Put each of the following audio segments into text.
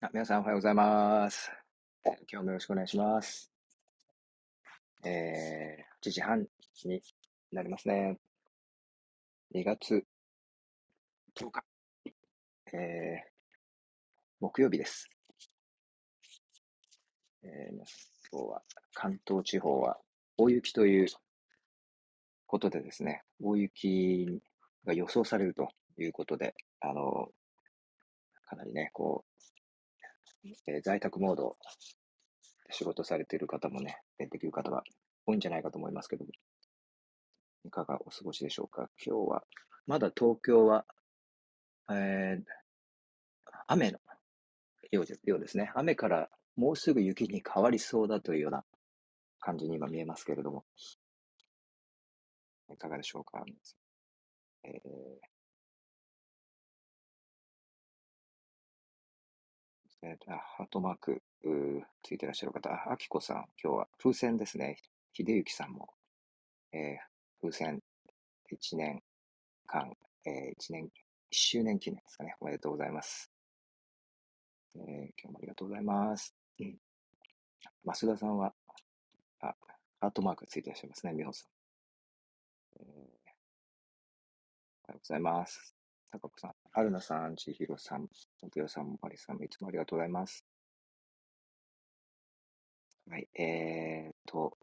あ皆さんおはようございます。今日もよろしくお願いします。えー、8時半になりますね。2月10日、えー、木曜日です。えー、今日は関東地方は大雪ということでですね、大雪が予想されるということで、あの、かなりね、こう、えー在宅モードで仕事されている方もね、出てくる方が多いんじゃないかと思いますけども、いかがお過ごしでしょうか？今日は、まだ東京は、えー雨のようでようですね。雨からもうすぐ雪に変わりそうだというような感じに今見えますけれども、いかがでしょうか？えーえーとあハートマーク、うーついてらっしゃる方、あきこさん、今日は風船ですね。ひ秀幸さんも、えー風船1年間、え1年、1周年記念ですかね。おめでとうございます。えー今日もありがとうございます。うん増田さんは、あ、ハートマークついてらっしゃいますね、美穂さん。えーおはようございます。高子さん、アルナさん、千尋さん、奥代さん、マリさんもいつもありがとうございます。はい、えーと、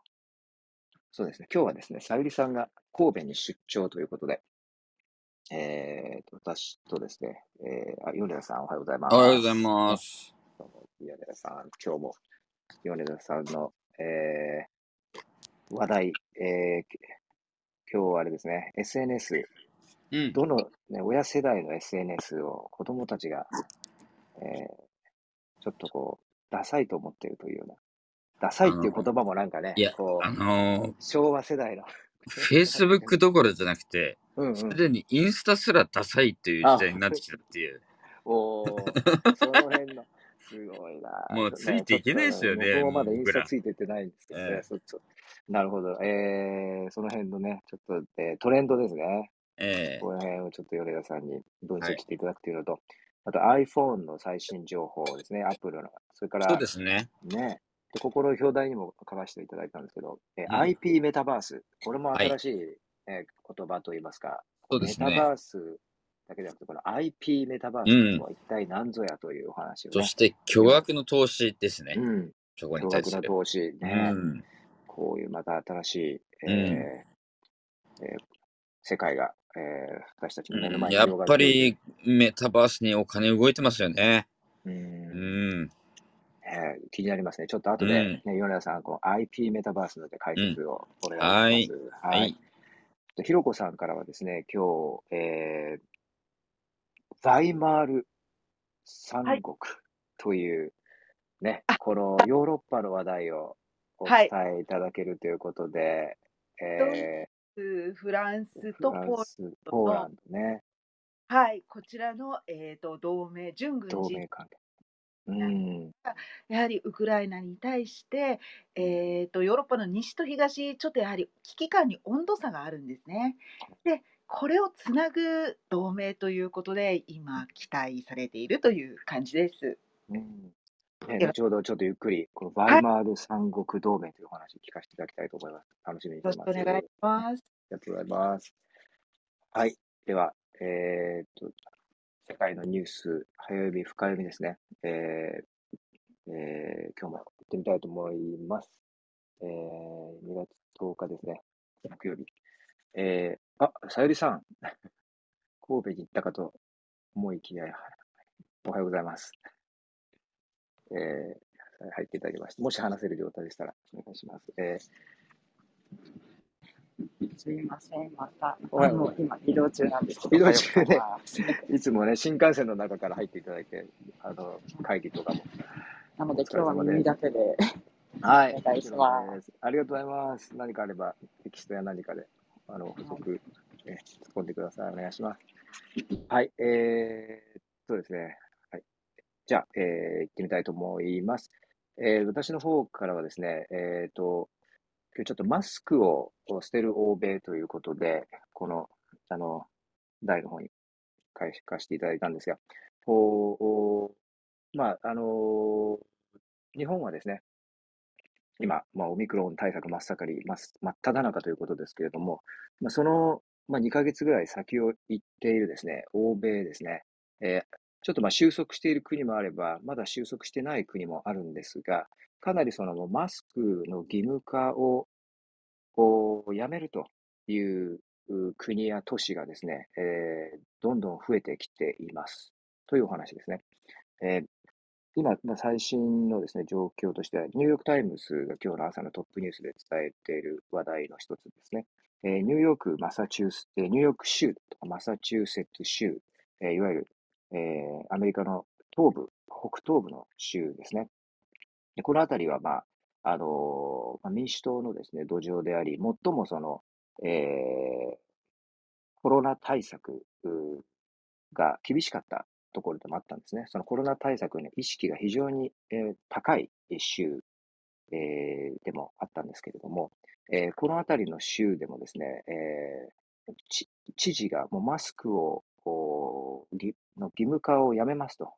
そうですね、今日はですね、さゆりさんが神戸に出張ということで、えーと、私とですね、えー、あ、米田さん、おはようございます。おはようございます。どうも米田さん、今日も米田さんの、えー話題、えー今日はあれですね、SNS、うん。どの、ね、親世代の SNS を子供たちが、えーちょっとこう、ダサいと思っているというような、ダサいっていう言葉もなんかねいや、こあう、のー、昭和世代の、Facebook どころじゃなくて、うんうんすでにインスタすらダサいっていう時代になってきたっていう。おー、その辺の、すごいな。もうついていけないですよねもまだインスタついてってないんですけどね。ええそそなるほど。えー、その辺のね、ちょっと、えートレンドですね。ええ。この辺をちょっと米田さんに分析していただくというのと、あと iPhone の最新情報ですね、Apple の。それから、そうですね。ね、で心表題にも書かせていただいたんですけど、えーうん。IP メタバース、これもはい。新しい、えー言葉といいますか、そうですね。メタバースだけでなくて、この IP メタバースとは一体何ぞやというお話をね、そして巨額の投資ですね。うん、そこに対する。投資、うね、ん。こういうまた新しい、えーうん。えー世界が、えー私たちの目の前にやっ広がぱりメタバースにお金動いてますよね。ううんん。えー気になりますね。ちょっと後で、ね米田さん、この IP メタバースので解説をお願いします。はい。はい。でひろこさんからはですね、今日、えー、ザイマール三国という、ね、このヨーロッパの話題をお伝えいただけるということで、えフランー、スとポーフランス、ポーランドね、はい、こちらの、えー、と同盟、準軍事同盟、関係。うん、やはりウクライナに対して、えー、とヨーロッパの西と東、ちょっとやはり危機感に温度差があるんですね。で、これをつなぐ同盟ということで、今、期待されているという感じです。うんね、後ほどちょっとゆっくり、このバイマール三国同盟というお話を聞かせていただきたいと思います。楽しみにしてます。よろしくお願いします。ありがとうございます。はい。では、えーっと、世界のニュース、早読み、深読みですね。えーえー今日も行ってみたいと思います。えー、2月10日ですね。木曜日。えー、あ、さゆりさん。神戸に行ったかと思いきや、おはようございます。えー、入っていただきまして、もし話せる状態でしたらお願いします。えすみません、また、あの、今、移動中なんですけ移動中ねいつもね、新幹線の中から入っていただいて、あの、会議とかも。なので、今日は耳だけで、はいお願いしますありがとうございます。何かあれば、テキストや何かで、あの、補足、え突っ込んでください。お願いします。はい、えー、そうですね。じゃあ、えー、行ってみたいと思います。えー、私の方からはですね、えっ、と、今日ちょっとマスクを捨てる欧米ということで、この、あの、台の方に書かせていただいたんですが、こう、まあ、あの日本はですね、今、まあ、オミクロン対策真っ盛り、真っ真っ只中ということですけれども、まあ、その、まあ、2ヶ月ぐらい先を行っているですね、欧米ですね、えーちょっとまあ収束している国もあれば、まだ収束してない国もあるんですが、かなりそのマスクの義務化をやめるという国や都市がですね、えーどんどん増えてきています。というお話ですね。えー今、最新のですね、状況としては、ニューヨークタイムズが今日の朝のトップニュースで伝えている話題の一つですね。ニューヨーク、マサチュース、えーニューヨーク州とかマサチューセッツ州、いわゆる、えーアメリカの東部、北東部の州ですね。でこのあたりは、まあ、あのー、民主党のですね、土壌であり、最もその、えーコロナ対策が厳しかったところでもあったんですね。そのコロナ対策の意識が非常に、えー高い州、えーでもあったんですけれども、えーこのあたりの州でもですね、えー知事がもうマスクをこう義の義務化をやめますと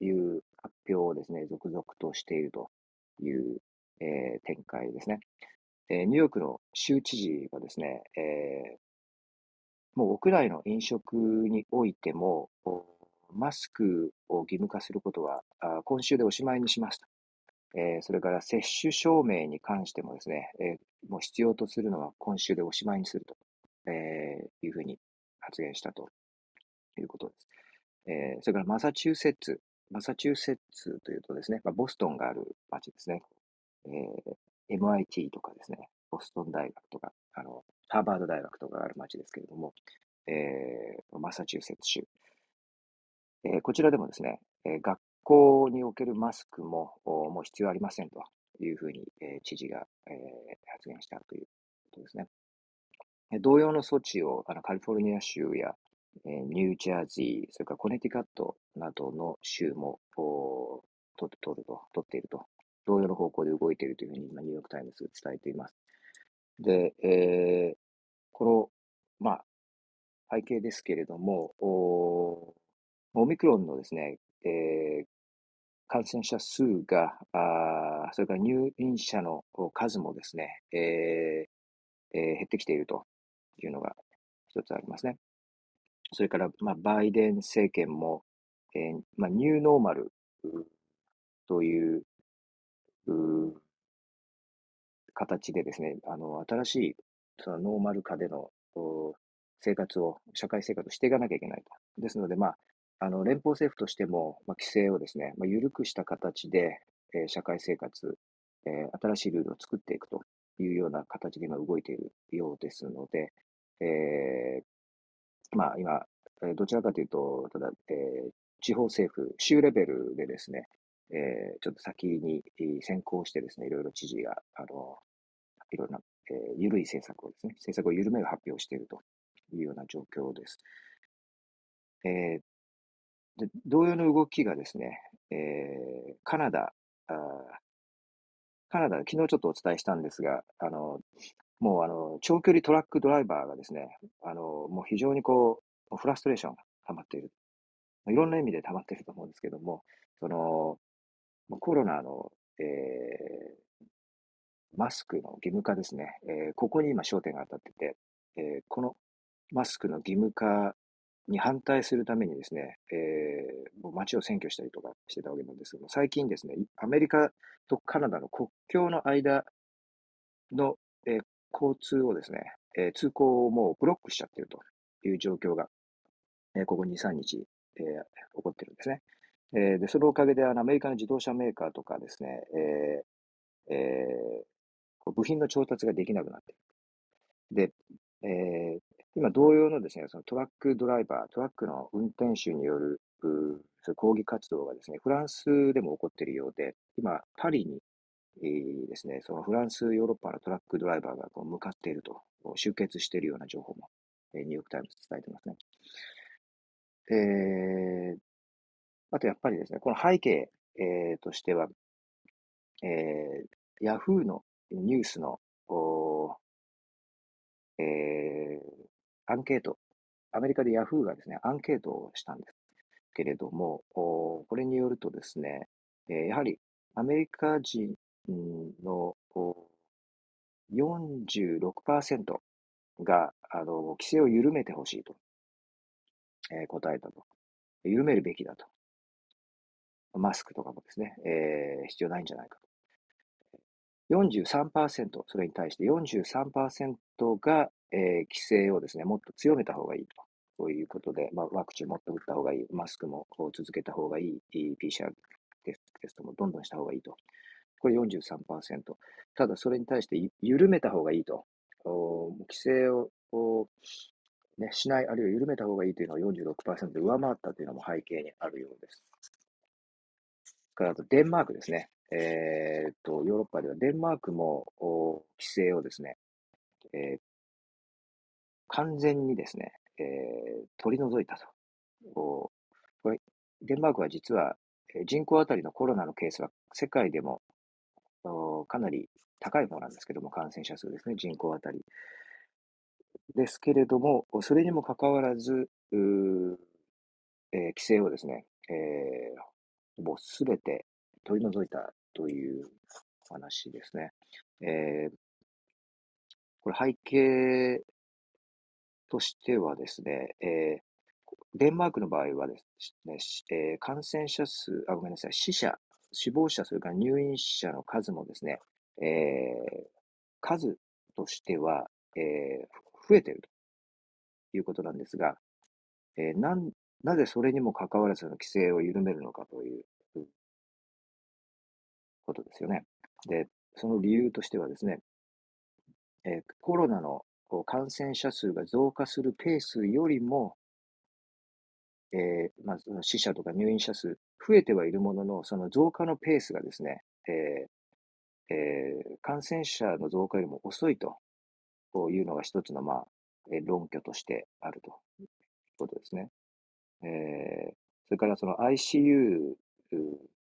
いう発表をですね、続々としているという、えー展開ですね。えーニューヨークの州知事がですね、えーもう屋内の飲食においても、マスクを義務化することは、今週でおしまいにしますと。えーそれから接種証明に関してもですね、えーもう必要とするのは今週でおしまいにすると、えーいうふうに発言したということです。えーそれからマサチューセッツ、マサチューセッツというとですね、まあ、ボストンがある町ですね。えー MIT とかですね、ボストン大学とか、あの、ハーバード大学とかがある町ですけれども、えーマサチューセッツ州。えーこちらでもですね、えー学校におけるマスクももう必要ありませんというふうに、えー知事が、えー発言したということですね。同様の措置をあのカリフォルニア州や、えーニュージャージー、それからコネティカットなどの州もお取取ると、取っていると、同様の方向で動いているというふうに今、ニューヨークタイムズが伝えています。で、えーこの、まあ、背景ですけれども、おオミクロンのですね、えー感染者数が、あそれから入院者の数もですね、えーえー減ってきているというのが一つありますね。それから、まあ、バイデン政権も、えーまあ、ニューノーマルという形でですね、あの、新しい、そのノーマル化での生活を、社会生活をしていかなきゃいけないと。ですので、まあ、あの、連邦政府としても、まあ、規制をですね、まあ、緩くした形で、えー社会生活、えー新しいルールを作っていくというような形で今動いているようですので、えーまあ、今、どちらかというと、ただ、えー地方政府、州レベルでですね、えーちょっと先に先行してですね、いろいろ知事が、あの、いろんな、えー緩い政策をですね、政策を緩める発表しているというような状況です。えーで同様の動きがですね、えーカナダ、あカナダ、昨日ちょっとお伝えしたんですが、あの、もうあの、長距離トラックドライバーがですね、あの、もう非常にこう、フラストレーションが溜まっている。いろんな意味で溜まっていると思うんですけども、その、コロナの、えーマスクの義務化ですね、えーここに今焦点が当たってて、えーこのマスクの義務化に反対するためにですね、えーもう街を占拠したりとかしてたわけなんですけども、最近ですね、アメリカとカナダの国境の間の、えー交通をですね、えー通行をもうブロックしちゃってるという状況が、えーここ2、3日、えー起こってるんですね。えーで、そのおかげであのアメリカの自動車メーカーとかですね、えーえー部品の調達ができなくなっている。で、えー今同様のですね、そのトラックドライバー、トラックの運転手による、う抗議活動がですね、フランスでも起こっているようで、今、パリに、ですね、そのフランス、ヨーロッパのトラックドライバーがこう向かっていると、集結しているような情報も、えーニューヨークタイムズ伝えてますね。えーあとやっぱりですね、この背景、えーとしては、えー、ヤフーのニュースの、おーえーアンケート、アメリカでヤフーがですね、アンケートをしたんです。けれども、おこれによるとですね、えーやはりアメリカ人の46%があの規制を緩めてほしいと、えー答えたと。緩めるべきだと。マスクとかもですね、えー必要ないんじゃないかと。43%、それに対して43%が、えー規制をですね、もっと強めた方がいいと。ということで、まあ、ワクチンもっと打った方がいい、マスクも続けた方がいい、PCR テストもどんどんした方がいいと。これ43%。ただ、それに対して緩めた方がいいと。規制を、ね、しない、あるいは緩めた方がいいというのが46%で上回ったというのも背景にあるようです。からあとデンマークですね。えーっと、ヨーロッパではデンマークも規制をですね、えー完全にですね、えー取り除いたと。デンマークは実は人口当たりのコロナのケースは世界でもかなり高い方なんですけども、感染者数ですね、人口当たり。ですけれども、それにもかかわらず、えー規制をですね、えーほぼすべて取り除いたという話ですね。えーこれ背景としてはですね、えーデンマークの場合はですね、えー感染者数、あ、ごめんなさい、死者、死亡者、それから入院者の数もですね、えー数としては、えー増えているということなんですが、えーなんなぜそれにもかかわらずの規制を緩めるのかということですよね。で、その理由としてはですね、えーコロナの感染者数が増加するペースよりも、えーまあ、死者とか入院者数増えてはいるものの、その増加のペースがですね、えーえー感染者の増加よりも遅いというのが一つの、まあ、論拠としてあるということですね。えーそれからその ICU、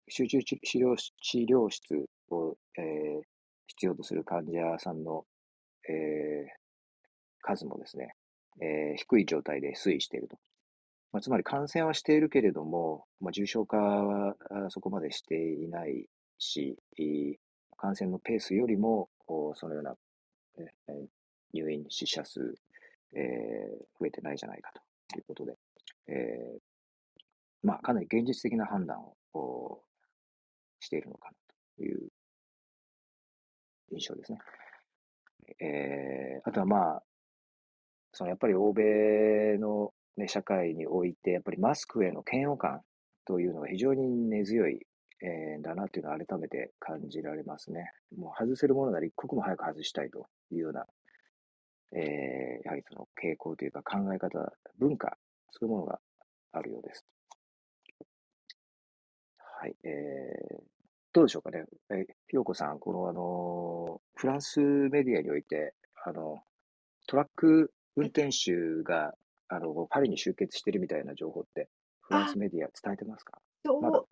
集中治療治療室を、えー必要とする患者さんの、えー数もですね、えー低い状態で推移していると。まあ、つまり感染はしているけれども、まあ、重症化はそこまでしていないし、感染のペースよりも、そのような、えー入院死者数、えー増えてないじゃないかということで、えーまあ、かなり現実的な判断をしているのかなという印象ですね。えーあとはまあ、そのやっぱり欧米の、ね、社会において、やっぱりマスクへの嫌悪感というのが非常に根強い、えーだなというのは改めて感じられますね。もう外せるものなら一刻も早く外したいというような、えーやはりその傾向というか考え方、文化、そういうものがあるようです。はい。えーどうでしょうかね。え、ひよこさん、この、あの、フランスメディアにおいて、あの、トラック運転手が、あの、パリに集結してるみたいな情報って、フランスメディア伝えてますか？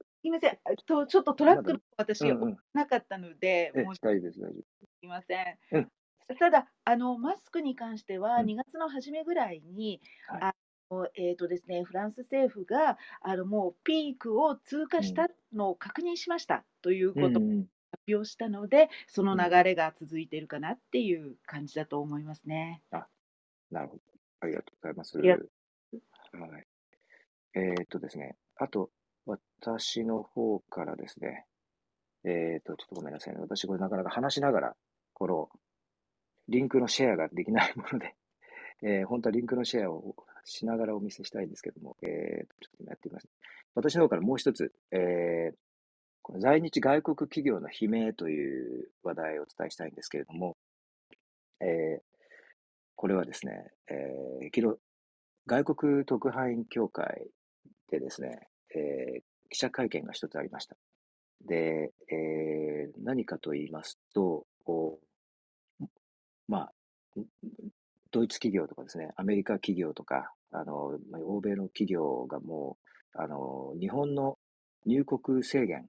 すみません、えっと、ちょっとトラックの私、うんうん。なかったので、え、申し大丈夫です、大丈訳ません。うん。ただあの、マスクに関しては、うん。2月の初めぐらいに、はい。あのえーとですね、フランス政府があのもうピークを通過したのを確認しましたという夫。ことを発表したので、そのうん。流れが続いているかなっていう感じだと思いますね。なるほど。ありがとうございます。りがとはい。えーっとですね、あと、私の方からですね、えーっと、ちょっとごめんなさいね。私、これなかなか話しながら、この、リンクのシェアができないもので、えー本当はリンクのシェアをしながらお見せしたいんですけども、えー、ちょっと今やってみます。私の方からもう一つ、えーこの在日外国企業の悲鳴という話題をお伝えしたいんですけれども、えーこれはですね、えー、外国特派員協会でですね、えー記者会見が一つありました。で、えー何かと言いますと、まあ、ドイツ企業とかですね、アメリカ企業とか、あの、欧米の企業がもう、あの、日本の入国制限、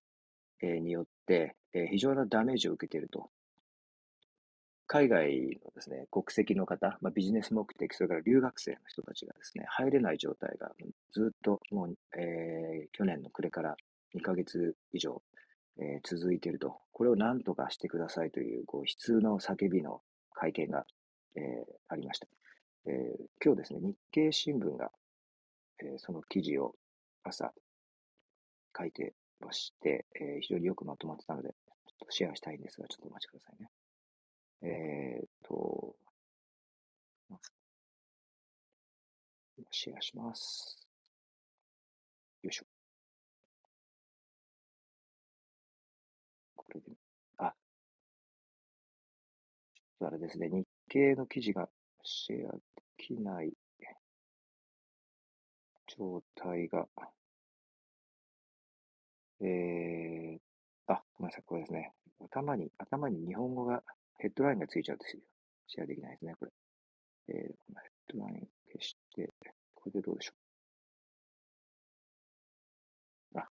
によって、非常なダメージを受けていると海外のですね、国籍の方、まあ、ビジネス目的、それから留学生の人たちがですね、入れない状態がずっともう、えー、去年の暮れから2ヶ月以上、えー、続いていると。これを何とかしてくださいという、こう、悲痛の叫びの会見が、えー、ありました。えー、今日ですね、日経新聞が、えー、その記事を朝書いてまして、えー、非常によくまとまってたので、ちょっとシェアしたいんですが、ちょっとお待ちくださいね。えー、っと、シェアします。よいしょ。これで、あ、ちょっとあれですね、日経の記事がシェアできない状態が、えー、あ、ごめんなさい、これですね。頭に、頭に日本語が、ヘッドラインがついちゃうとシェアできないですね、これ。えー、ヘッドライン消して、これでどうでしょう。あ。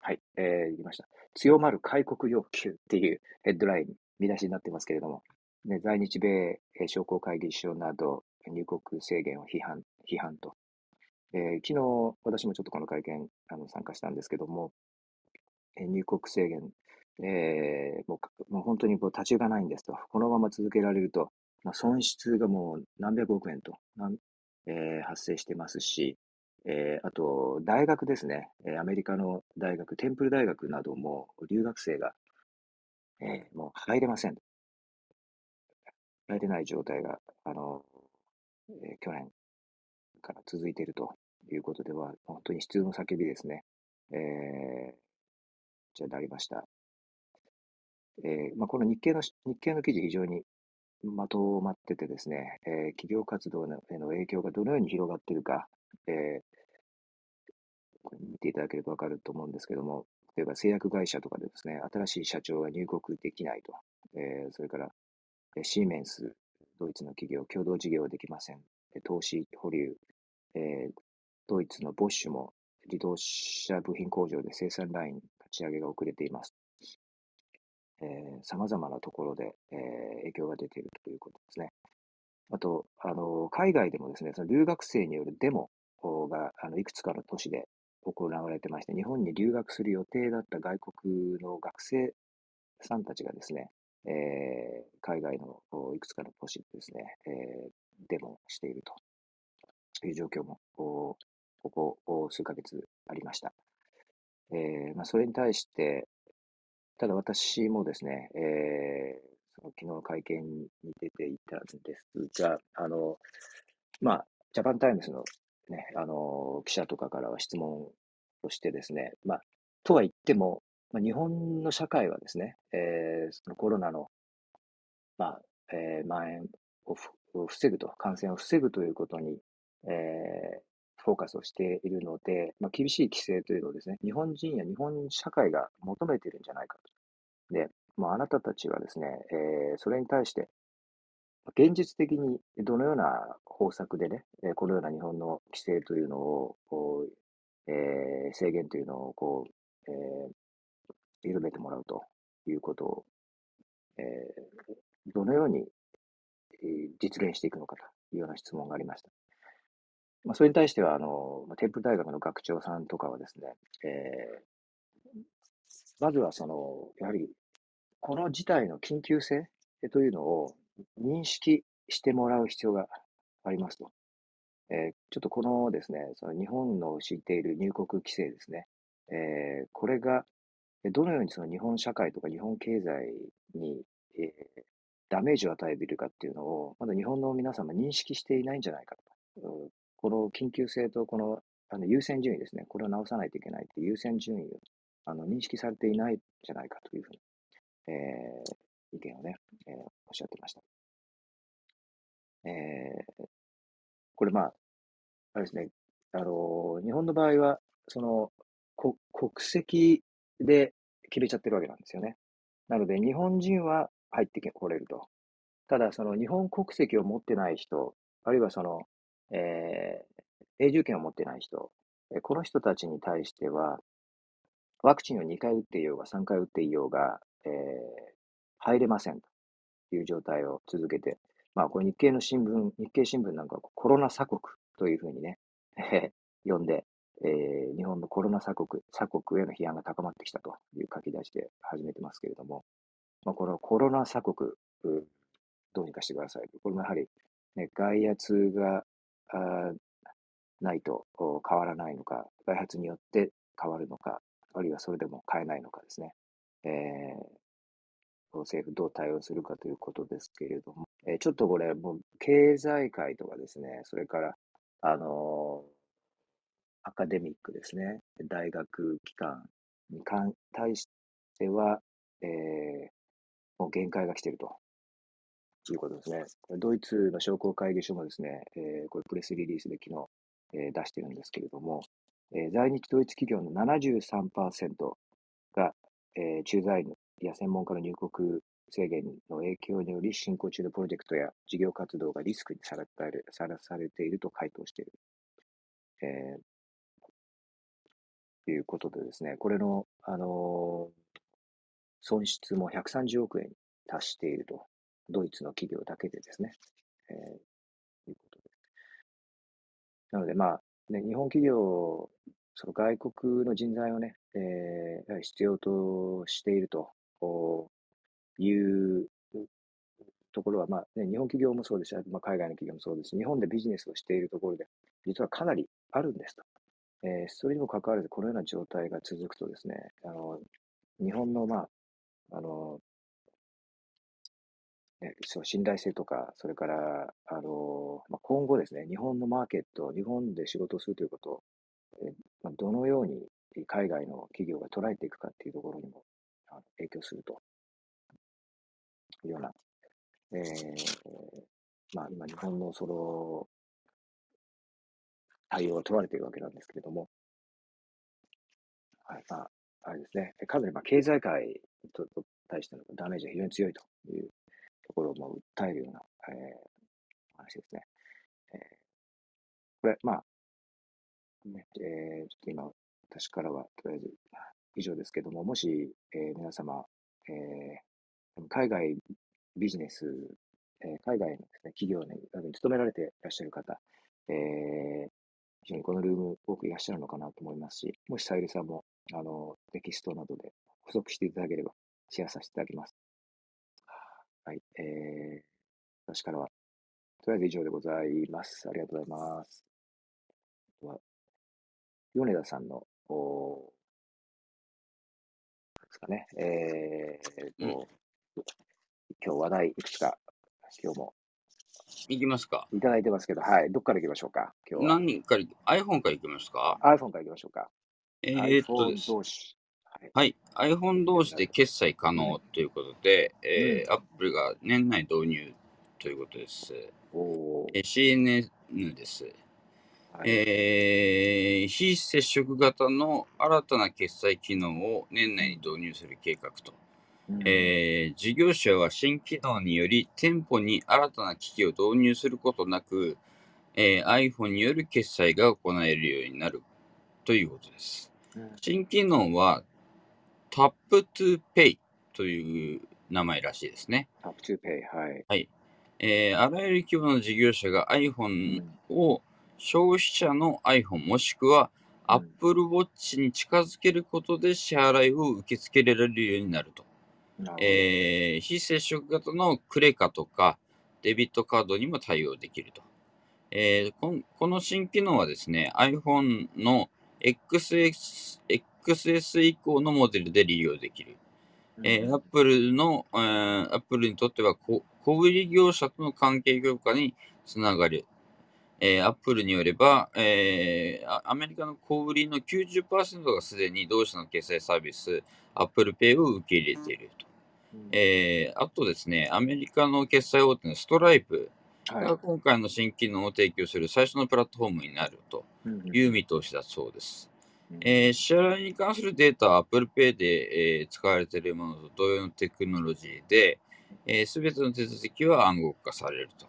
はい、えー、言いました。強まる開国要求っていうヘッドライン、見出しになってますけれども、ね、在日米商工会議所など入国制限を批判、批判と。えー、昨日、私もちょっとこの会見あの参加したんですけども、入国制限、えー、もうもう本当にこう立ち行かないんですと。このまま続けられると、まあ、損失がもう何百億円と、えー、発生してますし、えー、あと、大学ですね、アメリカの大学、テンプル大学なども留学生が、えー、もう入れません。入れない状態が、あの、えー、去年から続いているということでは、本当に必要の叫びですね。えー、じゃあ、ありました。えーまあ、この日経の日経の記事、非常にまとまっててですね、えー、企業活動への影響がどのように広がっているか、えー、見ていただければわかると思うんですけども、例えば製薬会社とかでですね、新しい社長が入国できないと、えー、それから、シーメンス、ドイツの企業、共同事業できません。投資保留、えー、ドイツのボッシュも自動車部品工場で生産ライン立ち上げが遅れています。さまざまなところで、えー、影響が出ているということですね。あと、あの海外でもですね、その留学生によるデモがあのいくつかの都市で行われてまして、日本に留学する予定だった外国の学生さんたちがですね、えー、海外のいくつかの都市でですね、えー、デモしているという状況も、ここ数ヶ月ありました。えーまあ、それに対して、ただ私もですね、えー、その昨日の会見に出ていたんです。が、あの、まあ、ジャパンタイムズのね、あの、記者とかからは質問としてですね、まあ、とは言っても、まあ、日本の社会はですね、えー、そのコロナの、まあ、えー、蔓延を防ぐと、感染を防ぐということに、えー、フォーカスをしているので、まあ、厳しい規制というのをですね、日本人や日本社会が求めているんじゃないかと。で、まあ、あなたたちはですね、えー、それに対して、現実的にどのような方策でね、このような日本の規制というのを、こう、えー、制限というのを、こう、えー、緩めてもらうということを、えー、どのように実現していくのかというような質問がありました。まあ、それに対しては、あの、テンプル大学の学長さんとかはですね、えー、まずはその、やはり、この事態の緊急性というのを認識してもらう必要がありますと。えー、ちょっとこのですね、その日本の敷いている入国規制ですね、えー、これがどのようにその日本社会とか日本経済に、えー、ダメージを与えているかっていうのを、まだ日本の皆様認識していないんじゃないかと。この緊急性とこのあの優先順位ですね、これを直さないといけないっていう優先順位をあの認識されていないんじゃないかというふうに、えー、意見をね、えー、おっしゃってました。えー、これまあ、あれですね、あの、日本の場合は、その、国籍で決めちゃってるわけなんですよね。なので、日本人は入ってこれると。ただ、その日本国籍を持ってない人、あるいはその、えー、永住権を持ってない人、この人たちに対しては、ワクチンを2回打っていようが3回打っていようが、えー入れませんという状態を続けて、まあ、これ日経の新聞、日経新聞なんかはコロナ鎖国というふうにね、呼んで、えー日本のコロナ鎖国、鎖国への批判が高まってきたという書き出しで始めてますけれども、まあ、このコロナ鎖国、どうにかしてください。これもやはり、ね、外圧がないと変わらないのか、外発によって変わるのか、あるいはそれでも変えないのかですね。えー政府どう対応するかということですけれども、えーちょっとこれ、もう経済界とかですね、それから、あのーアカデミックですね、大学機関に関対しては、えーもう限界が来ているとということですね。ドイツの商工会議所もですね、えーこれプレスリリースで昨日、えー出してるんですけれども、えー在日ドイツ企業の73%が、えー駐在員や専門家の入国制限の影響により進行中のプロジェクトや事業活動がリスクにさらされさらされていると回答している。えーということでですね、これの、あのー損失も130億円に達していると。ドイツの企業だけでですね。えーいうことで。なので、まあ、ね、日本企業、その外国の人材をね、えーやはり必要としているというところは、まあね、日本企業もそうですし、まあ、海外の企業もそうですし、日本でビジネスをしているところで、実はかなりあるんですと。えーそれにもかかわらず、このような状態が続くとですね、あの日本の、まあ、あの、ね、そう信頼性とか、それから、あの、まあ、今後ですね、日本のマーケット、日本で仕事をするということを、えまあ、どのように海外の企業が捉えていくかっていうところにもあ影響すると。いうような、えーまあ、今、日本のその対応が取られているわけなんですけれども、はい、まあ、あれですね、かなりまあ経済界とと対してのダメージが非常に強いというところも訴えるような、えー話ですね。えーこれ、まあ、ね、えーちょっと今、私からはとりあえず以上ですけども、もし、えー皆様、えー海外ビジネス、えー海外のです、ね、企業にに勤められていらっしゃる方、えー非常にこのルーム多くいらっしゃるのかなと思いますし、もしさゆりさんもあのテキストなどで補足していただければシェアさせていただきます。はい、えー、私からは、とりあえず以上でございます。ありがとうございます。あとは、米田さんの、おですかね、えーと、今日話題いくつか、今日もいきますか。いただいてますけど、はい、どっから行きましょうか、今日は。何から、iPhone からいきますか？iPhone から行きましょうか。えー、っと iPhone 同士。はい。はい。iPhone 同士で決済可能ということで、えー、Apple が年内導入ということです。CNN です。はいえー非接触型の新たな決済機能を年内に導入する計画と。うんえー事業者は新機能により店舗に新たな機器を導入することなく、えー iPhone による決済が行えるようになるということです。うん新機能は Tap to Pay という名前らしいですね。Tap to Pay、はい。えーあらゆる規模の事業者が iPhone を消費者の iPhone もしくはうん Apple Watch に近づけることで支払いを受け付けられるようになると。なるえー非接触型のクレカとかデビットカードにも対応できると。えーこの新機能はですね、iPhone の XS, XS 以降のモデルで利用できる。えー、Apple の、えー、Apple にとってはこ小売業者との関係強化につながる。えー、Apple によれば、えーあアメリカの小売りの90%がすでに同社の決済サービス Apple Pay を受け入れていると。うんえーあとですね、アメリカの決済大手のストライプはいが今回の新機能を提供する最初のプラットフォームになるとうんいう見通しだそうです。えー支払いに関するデータは Apple Pay で、えー使われているものと同様のテクノロジーで、す、べ、ての手続きは暗号化されると。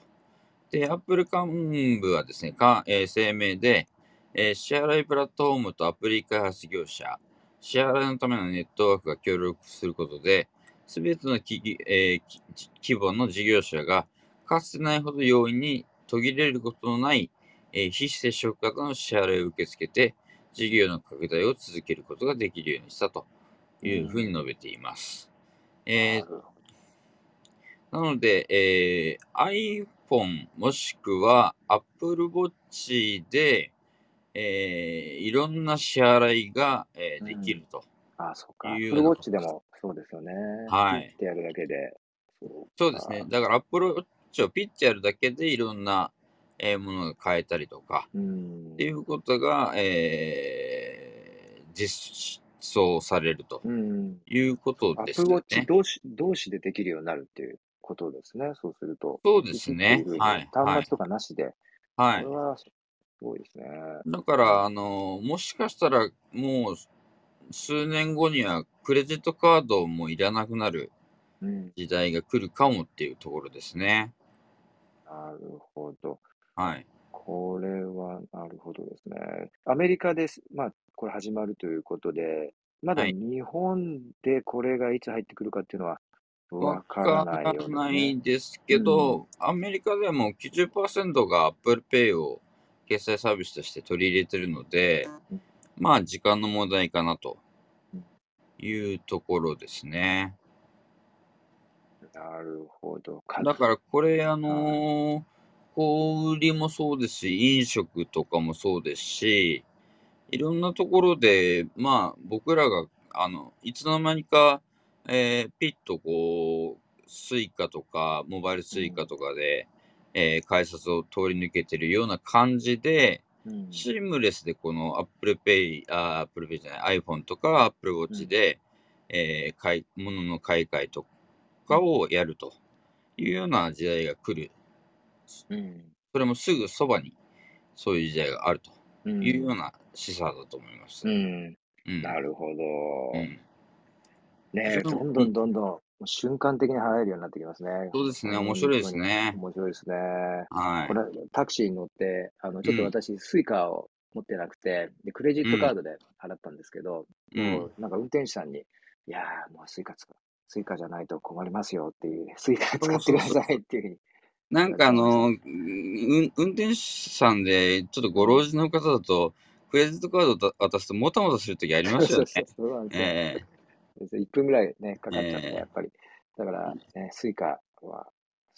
で、Apple 幹部はですね、かえー声明で、えー支払いプラットフォームとアプリ開発業者、支払いのためのネットワークが協力することで、すべての企業えー規模の事業者がかつてないほど容易に途切れることのない、えー非接触型の支払いを受け付けて、事業の拡大を続けることができるようにしたというふうに述べています。えーなので、えー iPhone もしくは Apple Watch で、えーいろんな支払いが、えーできると。あ、そうか。Apple Watch でもそうですよね。はいピッてやるだけで。そうそうですね。だから Apple Watch をピッてやるだけでいろんな、えーものが買えたりとか、うんっていうことが、えー実装されるとうん。いうことですね Watch。同士同士でできるようになるっていうことですね。そうすると。そうですねはい端末とかなしで。はいこれ。はすごいですね。だから、あの、もしかしたら、もう、数年後には、クレジットカードもいらなくなるうん。時代が来るかもっていうところですね。なるほど。はい。これは、なるほどですね。アメリカです。まあ、これ始まるということで、まだはい日本でこれがいつ入ってくるかっていうのはわわからかないようですらなね。いですけど、アメリカでも90%が Apple Pay を決済サービスとして取り入れてるのでうん、まあ、時間の問題かなとうんいうところですね。なるほど。かだからこれ、あのー小売りもそうですし、飲食とかもそうですし、いろんなところで、まあ、僕らが、あの、いつの間にか、えーピッとこう、スイカとか、モバイルスイカとかで、えー改札を通り抜けてるような感じで、うんシームレスでこの Apple Pay、あ、Apple Pay じゃない、iPhone とか Apple Watch で、えー買い、物の買い替えとかをやるというような時代が来る。うんそれもすぐそばにそういう時代があるとうんいうような示唆だと思います。うん。うん。なるほど。うんねどんどんどんどん瞬間的に払えるようになってきますね。そうですね面白いですね面白いですね。はいこ。れ、タクシーに乗って、あの、ちょっとうん私、スイカを持ってなくて、で、クレジットカードで払ったんですけど、うんもう、なんか運転手さんに、いやー、もうスイカ使う。スイカじゃないと困りますよっていう、スイカ使ってくださいっていうふうに。なんかあの、うん運転手さんでちょっとご老人の方だと、クレジットカードを渡すともたもたするときありますよね。そうなんですよ。え1分ぐらいね、かかっちゃって、ええやっぱり。だから、ね、スイカは、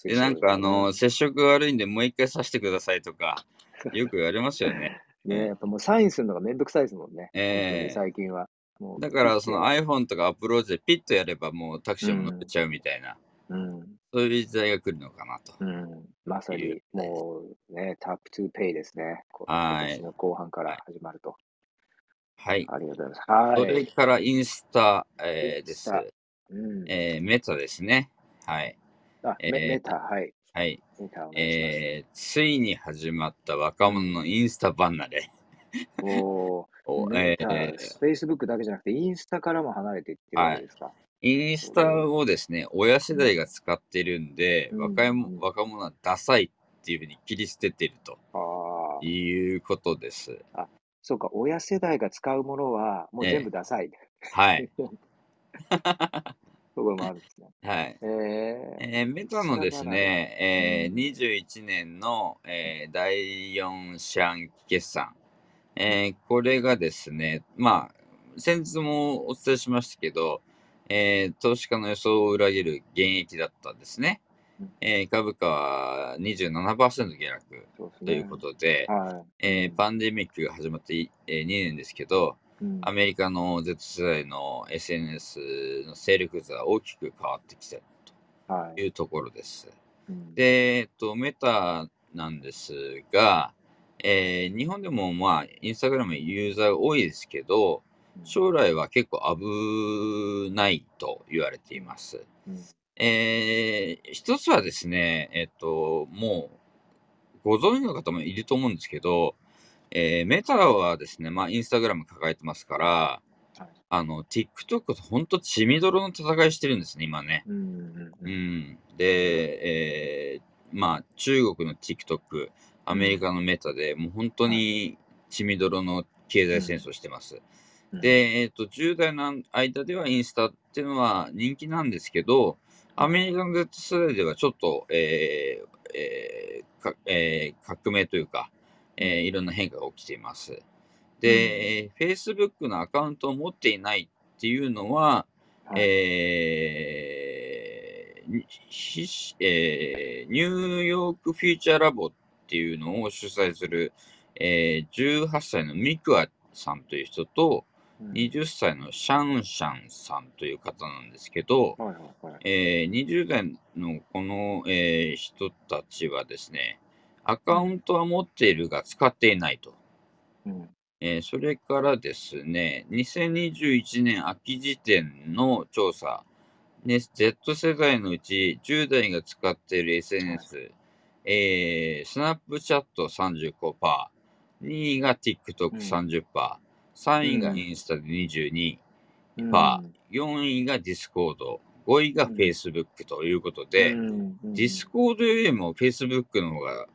えで、なんかあの、ス接触が悪いんでもう一回させてくださいとか、よく言われますよね。ね、やっぱもうサインするのがめんどくさいですもんね。ええ本当に最近は。もうだからその iPhone とか Apple Watch でピッとやればもうタクシーも乗れちゃうみたいな、てうん。そういう時代が来るのかなと。うん。まさにもうね、 Tap to Pay ですね。こはい今年の後半から始まると。はい。ありがとうございます。それはい。からインスタ、えーですうん。えーメタですね。はい。あ、えーメメタ、はい。はい。メタえーついに始まった若者のインスタ離れ。お おー、メタ、えー Facebook だけじゃなくて、インスタからも離れていってるわけですか。インスタをですね、親世代が使ってるんで、うん若い若者はダサいっていうふうに切り捨ててるとああ、いうことです。そうか、親世代が使うものは、もう全部ダサい。はい。ところもあるんですね。はい。えー、えーメタのですね、えーうん21年の、えー第4四半期決算、えーこれがですね、まあ、先日もお伝えしましたけど、えー投資家の予想を裏切る減益だったんですねうん。えー株価は27%下落。ということで、はい。えーパンデミックが始まってい、え2年ですけど、うんアメリカの Z 世代の SNS の勢力図が大きく変わってきているはい。というところです。うん、で、えっと、メタなんですが、えー日本でもまあ、インスタグラムユーザーが多いですけど、将来は結構危ないと言われています。うんえー一つはですね、えっと、もう、ご存知の方もいると思うんですけど、えーメタはですね、まあ、インスタグラム抱えてますから、はいあの、TikTok と本当血みどろの戦いしてるんですね、今ね。うんうん。で、えーまあ、中国の TikTok、アメリカのメタで、もう本当に血みどろの経済戦争してます。うん、で、えっ、と、10代の間ではインスタっていうのは人気なんですけど、アメリカの Z 世代ではちょっと、えーえーかえー革命というか、えーいろんな変化が起きています。で、えー Facebook のアカウントを持っていないっていうのは、はい。えーにひしえーニューヨークフューチャーラボっていうのを主催する、えー18歳のミクアさんという人と、うん20歳のシャンシャンさんという方なんですけど、はいはいはい。えー20代のこの、えー人たちはですね、アカウントは持っているが使っていないと。うんえーそれからですね、2021年秋時点の調査、ね、Z 世代のうち10代が使っている SNS、えー、スナップチャット35%、2位が TikTok30%、3位がインスタで22%、うん。パ4位が Discord、5位がうん。Facebook ということで、うんうん Discord よりも Facebook の方が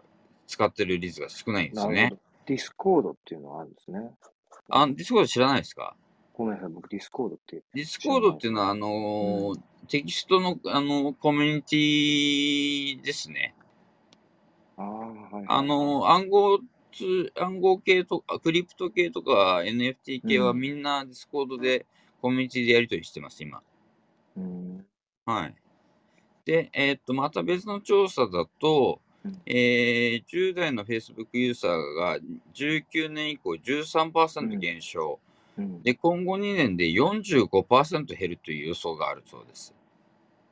使ってる率が少ないんですね。 Discord っていうのがあるんですね。あ、 Discord 知らないですか？ごめんなさい、僕 Discord って。 Discord っていうのは、あのーテキストの、あのコミュニティですね。ああ、はいはい。あのー暗号つ、暗号系とか、クリプト系とか NFT 系はうんみんな Discord で、コミュニティでやり取りしてます、今。うん。はい。で、えーっと、また別の調査だとうん、えー10代の Facebook ユーザーが19年以降13%減少、うん、で、今後2年で45%減るという予想があるそうです。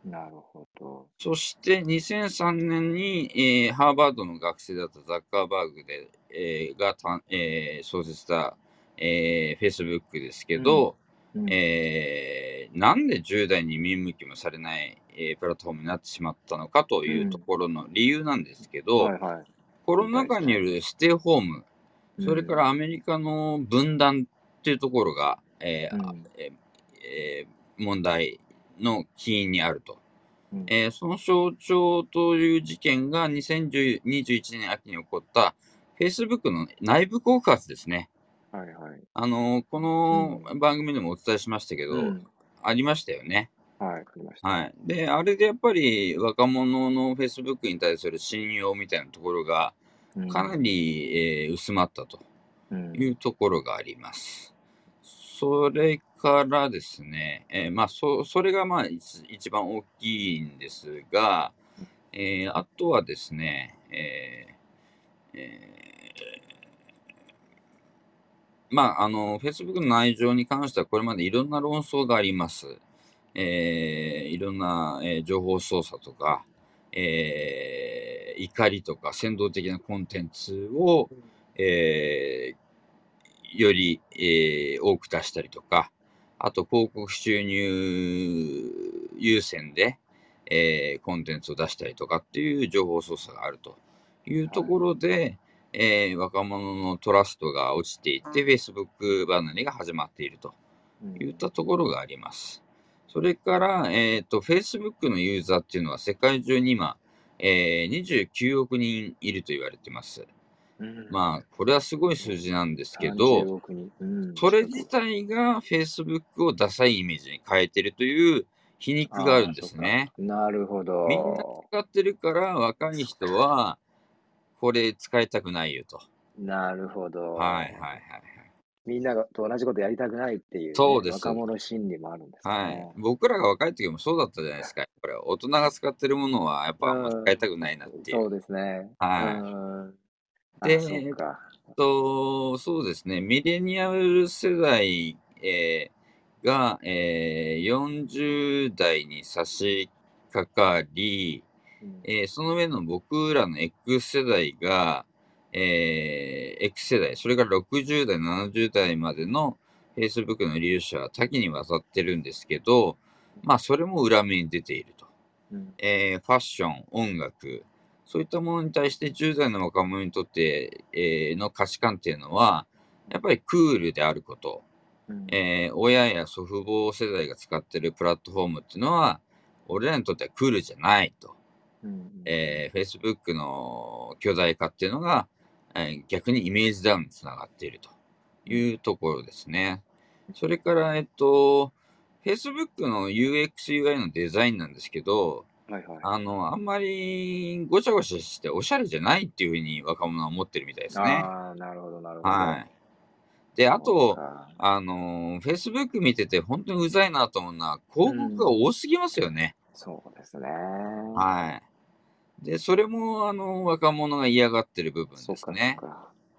なるほど。そして2003年に、えーハーバードの学生だったザッカーバーグで、えーがたん、えー創設した、えー Facebook ですけど、うん。えーなんで10代に見向きもされない、えープラットフォームになってしまったのかというところの理由なんですけど、はいはい。コロナ禍によるステイホーム、それからアメリカの分断っていうところが、えーうん。えーえー問題の起因にあると。うん。えーその象徴という事件が2021年秋に起こった Facebook の内部告発ですね。はいはい。あのーこのう番組でもお伝えしましたけど、うんありましたよね。はい、わかりました。はい。で、あれでやっぱり若者の Facebook に対する信用みたいなところがうんかなり、えー薄まったとうんいうところがあります。それからですね、えーまあそ、それがまあ一一番大きいんですが、えーあとはですね、えーえーまあ、あの、Facebook の内情に関してはこれまでいろんな論争があります。えーいろんな、えー情報操作とか、えー怒りとか扇動的なコンテンツを、えーより、えー多く出したりとか、あと広告収入優先で、えーコンテンツを出したりとかっていう情報操作があるというところで、えー若者のトラストが落ちていって、Facebook 離れが始まっているとうんいったところがあります。それから、えっ、と、Facebook のユーザーっていうのは世界中に今、えー29億人いると言われてます。うんまあ、これはすごい数字なんですけ30ど、うんそれ自体が Facebook をダサいイメージに変えてるという皮肉があるんですね。なるほど。みんな使ってるから若い人はこれ使いたくないよと。なるほど。はいはいはいみんながと同じことやりたくないっていうね、そうです若者心理もあるんですね。はい。はい。僕らが若い時もそうだったじゃないですか。これ大人が使ってるものはやっぱ使いたくないなっていう。そうですね。はいうんであそうか。と、そうですね、ミレニアル世代、えーが、えー40代に差し掛かり、うんえーその上の僕らの X 世代が、えー X 世代、それから60代、70代までの Facebook の利用者は多岐にわたってるんですけど、まあ、それも裏目に出ていると。うんえーファッション、音楽、そういったものに対して10代の若者にとって、えーの価値観っていうのは、やっぱりクールであること、うんえー親や祖父母世代が使ってるプラットフォームっていうのは、俺らにとってはクールじゃないと。うんえー Facebook の巨大化っていうのが、えー逆にイメージダウンにつながっているというところですね。それから、えっと、Facebook の UX、UI のデザインなんですけど、はいはい。あの、あんまりごちゃごちゃしておしゃれじゃないっていうふうに若者は思ってるみたいですね。ああ、なるほど、なるほど。はい。で、あと、かあの、Facebook 見てて本当にうざいなと思うのは、広告が多すぎますよね。そうですね。はい。で、それも、あの、若者が嫌がってる部分ですね。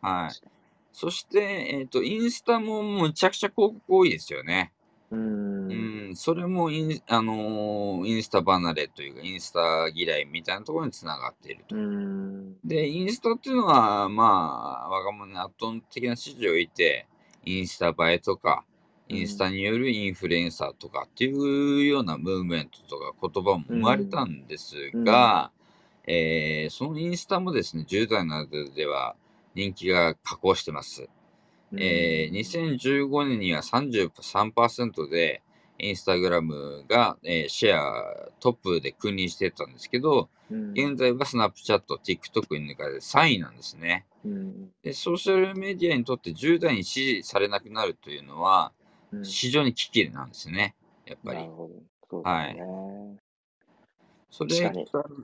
はい。そして、えっ、と、インスタもむちゃくちゃ広告多いですよね。うーん。うん、それもイン、あのーインスタ離れというか、インスタ嫌いみたいなところにつながっていると。で、インスタっていうのは、まあ、若者に圧倒的な支持を得て、インスタ映えとか、インスタによるインフルエンサーとかっていうようなムーブメントとか言葉も生まれたんですが、えーそのインスタもですね、10代などでは人気が下降してます。えー2015年には33%で、インスタグラムが、えーシェアトップで君臨してたんですけど、うん現在はスナップチャット、TikTok に抜かれて3位なんですね。うんで、ソーシャルメディアにとって10代に支持されなくなるというのは、うん非常に危機なんですね。やっぱりなる。ほど。そうですね。それ確から、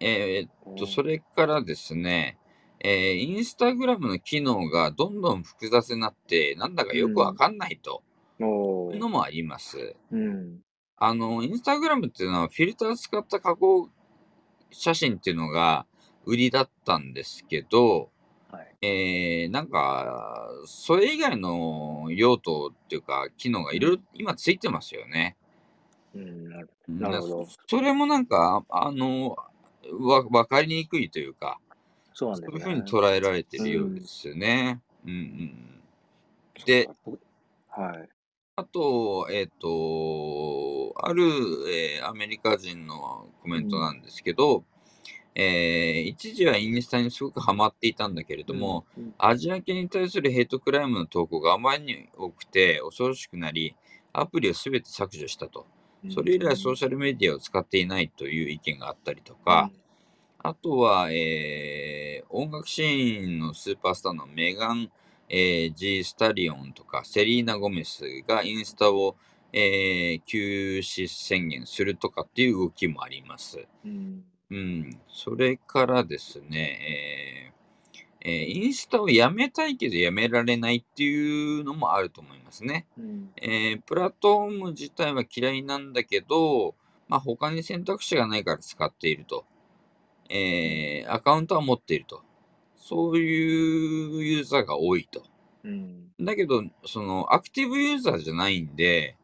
えーっと、それからですね、えーインスタグラムの機能がどんどん複雑になって、なんだかよくわかんないというのもあります。うん。あの、インスタグラムっていうのはフィルター使った加工写真っていうのが売りだったんですけど、はい。えー、なんか、それ以外の用途っていうか、機能がいろいろ今ついてますよね。うんなるほどそれもなんか、あの、わ、わかりにくいというか、そうなんですね。いうふうに捉えられてるようですね。うん、うん、で、はい。あと、えっ、と、ある、えーアメリカ人のコメントなんですけど、えー一時はインスタにすごくハマっていたんだけれども、うん、アジア系に対するヘイトクライムの投稿があまりに多くて恐ろしくなり、アプリをすべて削除したと。それ以来ソーシャルメディアを使っていないという意見があったりとか、あとは、えー音楽シーンのスーパースターのメガン、えー、G・ スタリオンとかセリーナ・ゴメスがインスタを、えー休止宣言するとかっていう動きもあります。うん。うん。それからですね、えーえーインスタをやめたいけどやめられないっていうのもあると思いますね。うん。えープラットフォーム自体は嫌いなんだけど、まあ、他に選択肢がないから使っていると。えーアカウントは持っていると。そういうユーザーが多いと。うん。だけど、その、アクティブユーザーじゃないんで、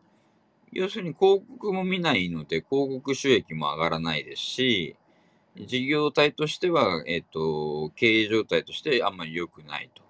要するに広告も見ないので、広告収益も上がらないですし、事業体としては、えっ、と、経営状態としてあんまり良くないと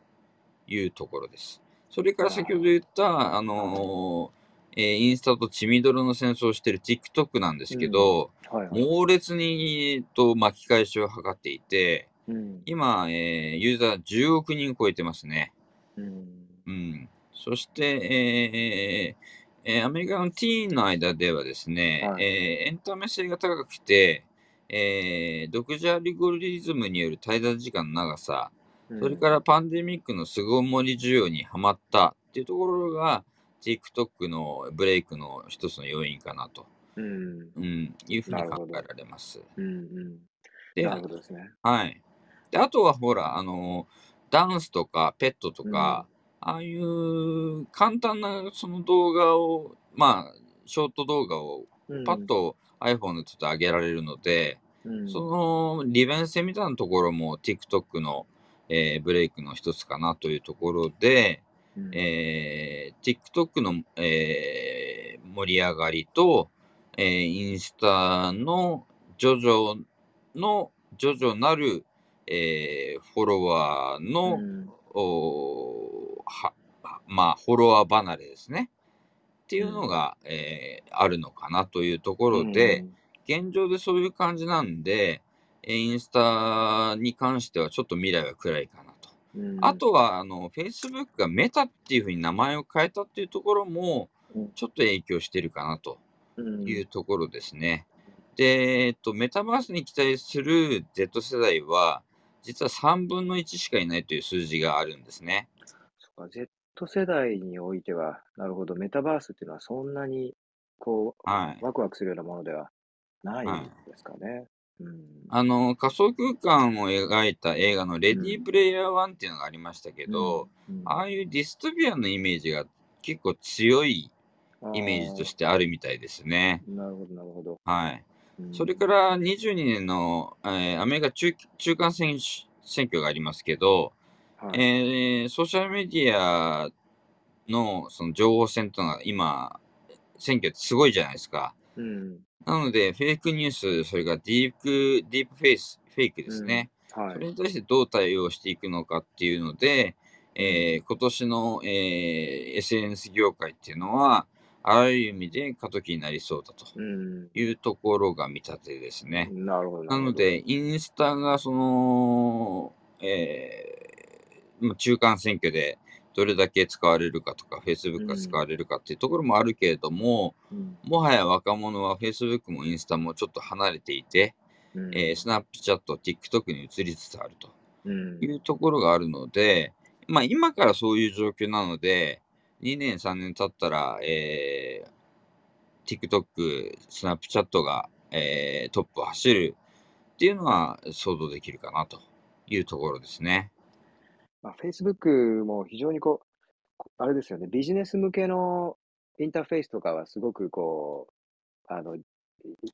いうところです。それから先ほど言った、あのーえーインスタと血みどろの戦争をしている TikTok なんですけど、はいはい。猛烈に、と、巻き返しを図っていて、うん。今、えーユーザー10億人超えてますね。うん。うん。そして、えーえーアメリカのティーンの間ではですね、はいえーエンタメ性が高くて、えー独自アルゴリズムによる滞在時間の長さ、それからパンデミックの巣ごもり需要にはまったっていうところが、TikTok のブレイクの一つの要因かなと、うん。うん、いうふうに考えられます。うん。うん。で、なるほどですね。はい。で、あとはほら、あの、ダンスとかペットとか、ああいう簡単なその動画を、まあ、ショート動画をうんパッ、と iPhone でちょっと上げられるので、うん、その利便性みたいなところも TikTok の、えーブレイクの一つかなというところで、うん、えー TikTok の、えー盛り上がりと、えーインスタの徐々の、徐々なる、えーフォロワーの、うん。おは、まあ、フォロワー離れですね。っていうのが、えーあるのかなというところで、、現状でそういう感じなんで、えーインスタに関してはちょっと未来は暗いかなと。うんあ、とは、あの、Facebook がメタっていうふうに名前を変えたっていうところもうん、ちょっと影響してるかなとうんいうところですね。で、えっと、メタバースに期待する Z 世代は、実は3分の1しかいないという数字があるんですね。そっか Z 世代においては、なるほど、メタバースっていうのはそんなに、こはい。う、ワクワクするようなものではないはい。ですかね。うん。あの、仮想空間を描いた映画のレうん。ディープレイヤー1っていうのがありましたけうど、ん。うん。ああいうディストピアのイメージが結構強いあイメージとあ、してあるみたいですね。なるほど、なるほど。はい。うそれかん。ら22年の、えーアメリカ中中間選挙選挙がありますけど、はい。えーソーシャルメディアのその情報戦というのは今、選挙ってすごいじゃないですか。うん。なので、フェイクニュース、それからディープ、ディープフェイス、フェイクですうん。ね。はい。それに対してどう対応していくのかっていうので、うん。えー今年の、えー SNS 業界っていうのは、あらゆる意味で過渡期になりそうだとうん。いうところが見立てですね。なるほど、なるほど。なので、インスタがその、えーまあ中間選挙でどれだけ使われるかとか、う Facebook が使ん。われるかっていうところもあるけれども、うん。もはや若者は Facebook もインスタもちょっと離れていて、うえー、ん。スナップチャット、TikTok に移りつつあるとう。いうんところがあるので、まあ今からそういう状況なので、2年、3年経ったら、えー、TikTok、スナップチャットが、えートップを走るっていうのは想像できるかなというところですね。まあ、Facebook も非常にこう、こあれですよね、ビジネス向けのインターフェースとかはすごくこう、あの、い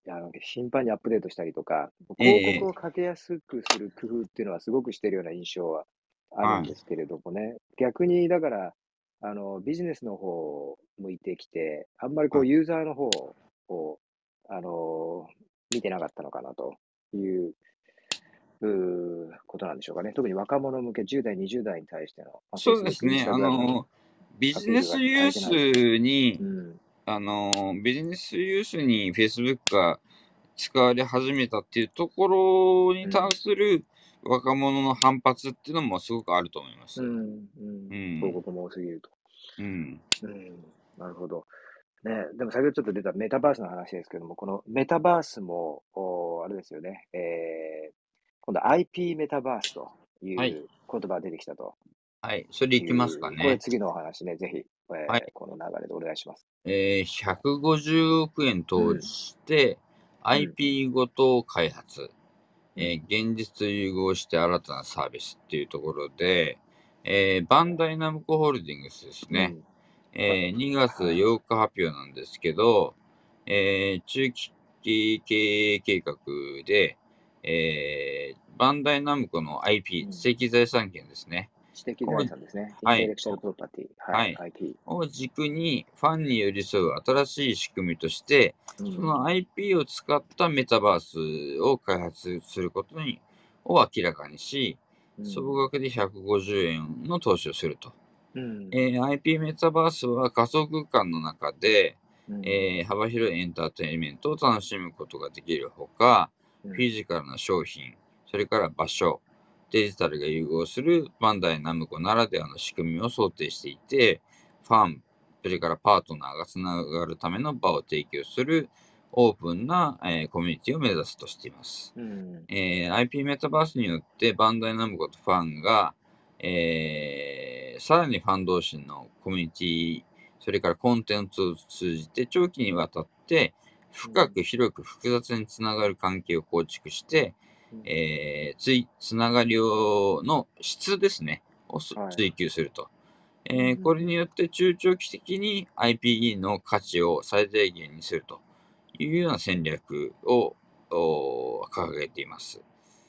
あの頻繁にアップデートしたりとか、広え告をかけやすくする工夫っていうのはすごくしてるような印象はあるはい。んですけれどもね、逆にだから、あの、ビジネスの方を向いてきて、あんまりこはい。うユーザーの方を、あの、見てなかったのかなといううーことなんでしょうかね。特に若者向け、10代、20代に対しての、まあ、そうですね。あの、ビアジネスユー。スに、うん。あの、ビジネスユースに Facebook が使われ始めたっていうところに関うん。する若者の反発っていうのもすごくあると思います。うん。広告も多すぎると。うん。うん。なるほど。ね、でも先ほどちょっと出たメタバースの話ですけども、このメタバースも、おあれですよね、えー、今度 IP メタバースといはい。う言葉が出てきたとはい。それいきますかいう、これね。次のお話ね、ぜひ、はい。えー、この流れでお願いします。えー、150億円う投ん。じして、うん。IP ごと開発、うえん。ー現実と融合して新たなサービスっていうところで、えーバンダイナムコホールディングスですね。うん。はえー2月はい。8日発表なんですけど、えー中期経営計画で、えーバンダイナムコのう IP、ん。知的財産権ですね。知的を、財産ですね。インはい、テレクシャルプロパティ。はい。はい、IP。を軸にファンに寄り添う新しい仕組みとして、うん。その IP を使ったメタバースを開発することにを明らかにし、うん。総額で150円の投資をすると。うん。えー IP メタバースは仮想空間の中で、うん。えー幅広いエンターテインメントを楽しむことができるほか、うん。フィジカルな商品、それから場所、デジタルが融合するバンダイナムコならではの仕組みを想定していて、ファン、それからパートナーがつながるための場を提供するオープンな、えーコミュニティを目指すとしています。うん。えー IP メタバースによってバンダイナムコとファンが、えーさらにファン同士のコミュニティ、それからコンテンツを通じて長期にわたってうん。深く広く複雑につながる関係を構築して、うんえーつい、つながりをの質ですね、を。追求すると。うえーこれん。によって中長期的に IPE の価値を最大限にするというような戦略をお掲げています。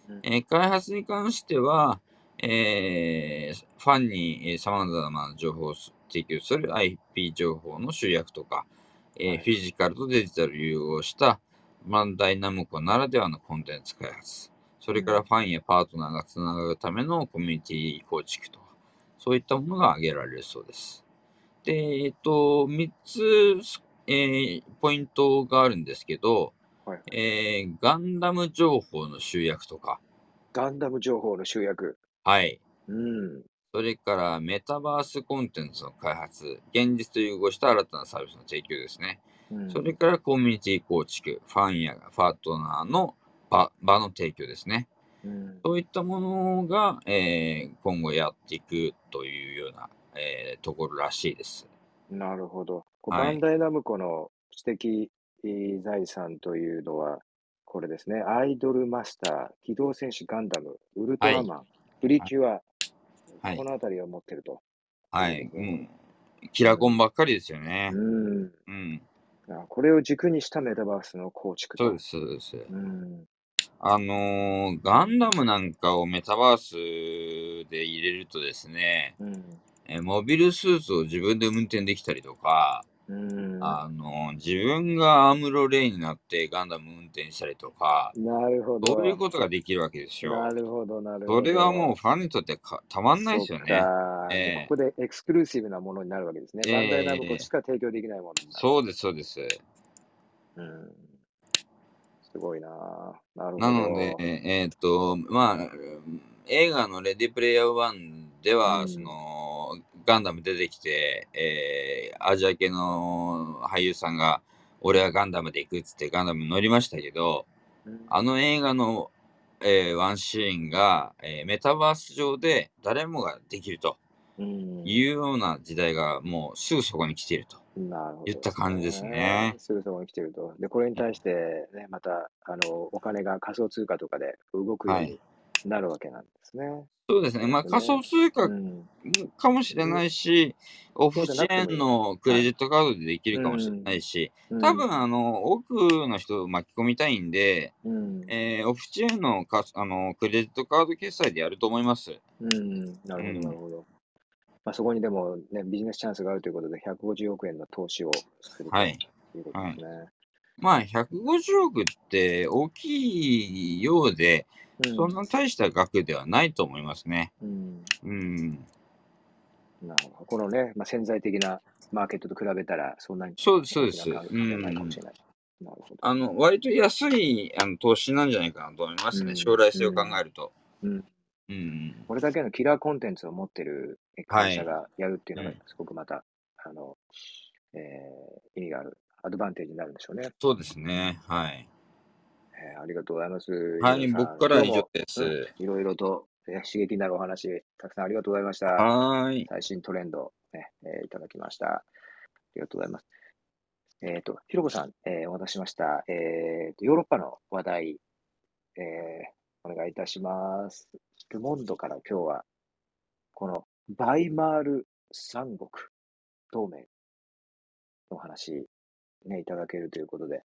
うん。えー開発に関しては、えーファンにさまざまな情報を提供する IP 情報の集約とか、え。フィジカルとデジタルを融合したバンダイナムコならではのコンテンツ開発、そうれからん。ファンやパートナーがつながるためのコミュニティ構築とか、そういったものが挙げられるそうです。で、えっと、3つ、えーポイントがあるんですけど、はい。えーガンダム情報の集約とか、ガンダム情報の集約。はい。うん。それからメタバースコンテンツの開発、現実と融合した新たなサービスの提供ですね。うん。それからコミュニティ構築、ファンやパートナーの場場の提供ですね。うんそういったものが、えー今後やっていくというような、えーところらしいです。なるほど。はいバンダイナムコの知的えー財産というのは、これですね、アイドルマスター、機動戦士ガンダム、ウルトラマン、プリキュア、はいこのあたりを持ってると。はい。うん。キラコンばっかりですよねう。ん。うん。あこれを軸にしたメタバースの構築と。そうです、そうです。うん。あのーガンダムなんかをメタバースで入れるとですね、うん。えーモビルスーツを自分で運転できたりとか、うん。あのー自分がアムロレイになってガンダム運転したりとか、なるほど。そういうことができるわけですよ。なるほど、なるほど。それはもうファンにとってかたまんないですよね。かええここでエクスクルーシブなものになるわけですね。ええバンダイナムコしか提供できないもの。そうです、そうです。うん。すごいななるほど。なので、えーっと、まあ、映画のレディプレイヤー1では、うんその、ガンダム出てきて、えーアジア系の俳優さんが、俺はガンダムで行くっつってガンダムに乗りましたけど、うんあの映画の、えーワンシーンが、えーメタバース上で誰もができるとうんいうような時代がもうすぐそこに来ていると。なるほど、言った感じですねすぐそこに来てると。で、これに対して、ね、また、あの、お金が仮想通貨とかで動くようになるわけなんですね。そうですね。まあね仮想通貨うん。かもしれないし、オフそうじゃなくてもいいチェーンのクレジットカードでできるかもしれないし、うん多分、あの、多くの人を巻き込みたいんで、うん。えーオフチェーンのかあのクレジットカード決済でやると思います。うん。なるほど、なるほど。まあ、そこにでも、ね、ビジネスチャンスがあるということで、150億円の投資をするとはいいうことですね。まあ、150億って大きいようで、うんそんな大した額ではないと思いますね。うん。うん。なるほど。このね、まあ、潜在的なマーケットと比べたら、そんなにそうですそうです大きなるほど。あの、割と安いあの投資なんじゃないかなと思いますね。うん将来性を考えると。うん。うん。これだけのキラーコンテンツを持ってる会社がやるっていうのがうん、すごくまた、あの、えー意味がある、アドバンテージになるんでしょうね。そうですね。はい。えーありがとうございます。はい、僕からは以上です。いろいろと、えー刺激になるお話、たくさんありがとうございました。はーい。最新トレンド、ねえーいただきました。ありがとうございます。えっ、と、ひろこさん、えーお渡ししました、えーと、ヨーロッパの話題、えーお願いいたします。ルモンドから今日は、このバイマール三国同盟のお話、ね、いただけるということで、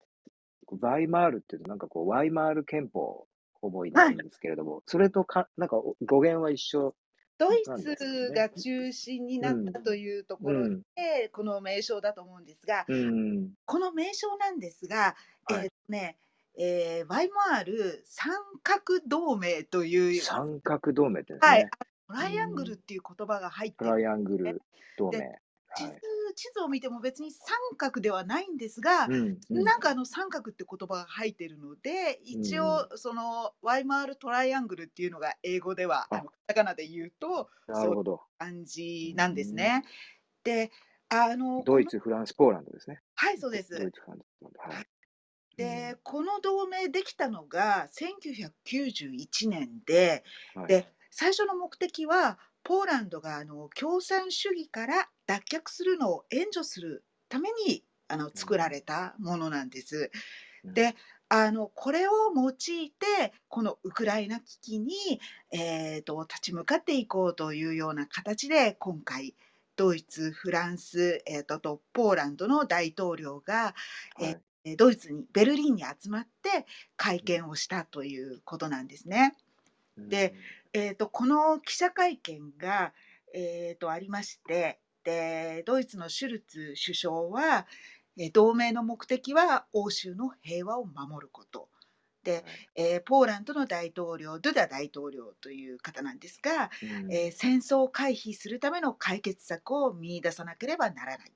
バイマールっていうとなんかこう、ワイマール憲法思い出すんですけれども、それとか、なんか語源は一緒。ドイツねが中心になったというところうんで、この名称だと思うんですが、うん。この名称なんですが、はいえーとね、えーワイマール三角同盟という、三角同盟ってね。はい、トライアングルっていう言葉が入ってるトライアングル同盟。で地図はい。地図を見ても別に三角ではないんですが、うんうんなんかあの三角って言葉が入ってるので一応そのワイマールトライアングルっていうのが英語ではああのカタカナで言うとなるほど。感じなんですね。であのドイツ、フランス、ポーランドですね。はいそうです。ドイツ、フランス、ポーランド。はい。でこの同盟できたのが1991年でうんはいで最初の目的はポーランドがあの共産主義から脱却するのを援助するためにあの作られたものなんです。であのこれを用いてこのウクライナ危機に、えー、と立ち向かっていこうというような形で今回ドイツフランス、えー、ととポーランドの大統領が、えーはいえードイツにベルリンに集まって会見をしたということなんですね。で、えー、とこの記者会見が、えー、とありましてでドイツのシュルツ首相は、えー同盟の目的は欧州の平和を守ること。で、えーポーランドの大統領ドゥダ大統領という方なんですが、うん。えー戦争を回避するための解決策を見出さなければならない。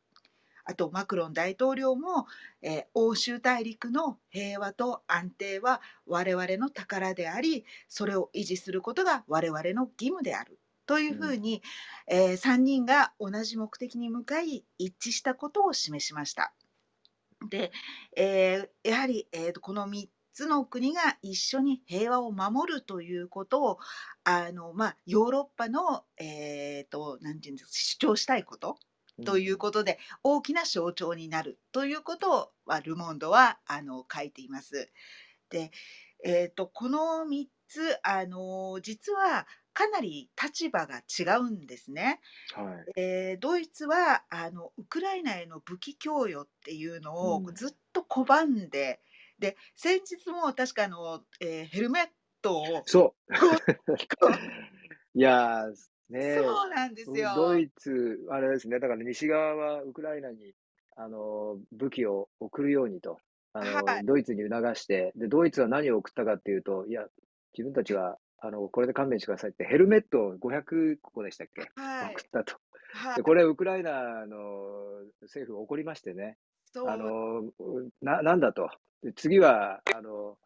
あとマクロン大統領も、えー欧州大陸の平和と安定は我々の宝でありそれを維持することが我々の義務である。というふうに、え3人が同じ目的に向かい一致したことを示しました。で、えーやはり、えーとこの3つの国が一緒に平和を守るということをあの、まあ、ヨーロッパの、えー、となんていうんですか主張したいことということで、大きな象徴になるということをル・モンドはあの書いています。で、えー、とこの3つあの実はかなり立場が違うんですね。はい。えードイツはあのウクライナへの武器供与っていうのをうんずっと拒んで、で先日も確かあの、えーヘルメットをそう。こ いやー、ね。そうなんですよ。ドイツ、あれですね、だから西側はウクライナにあの武器を送るようにとあの、はい。ドイツに促してで、ドイツは何を送ったかっていうと、いや、自分たちはあのこれで勘弁してくださいって、ヘルメットを500個でしたっけ、はい。送ったと。はい、でこれ、ウクライナの政府が怒りましてね、あのななんだと、で次はあの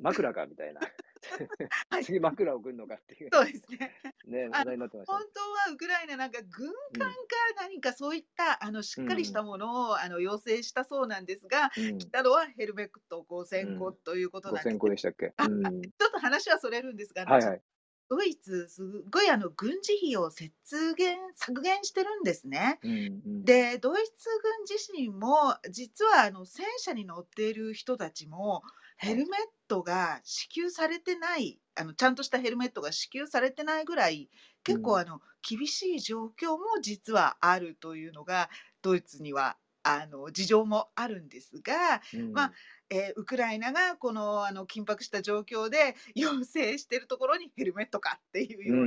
枕かみたいな、はい。次、枕送るのかっていう、そうですね。ね、あ話題になってました。本当はウクライナなんか軍艦か何かそういったあのしっかりしたものを、あの要請したそうなんですが、来たのはヘルメット5000個ということなんです。5000個でしたっけ、あうん、ちょっと話はそれるんですが、はいはい。ドイツすごいあの軍事費を節減削減してるんですね。うんうん、でドイツ軍自身も実はあの戦車に乗っている人たちもヘルメットが支給されてないあのちゃんとしたヘルメットが支給されてないぐらい結構あの厳しい状況も実はあるというのがドイツにはあの事情もあるんですが、うんまあえーウクライナがこのあの緊迫した状況で要請しているところにヘルメットかっていうようう、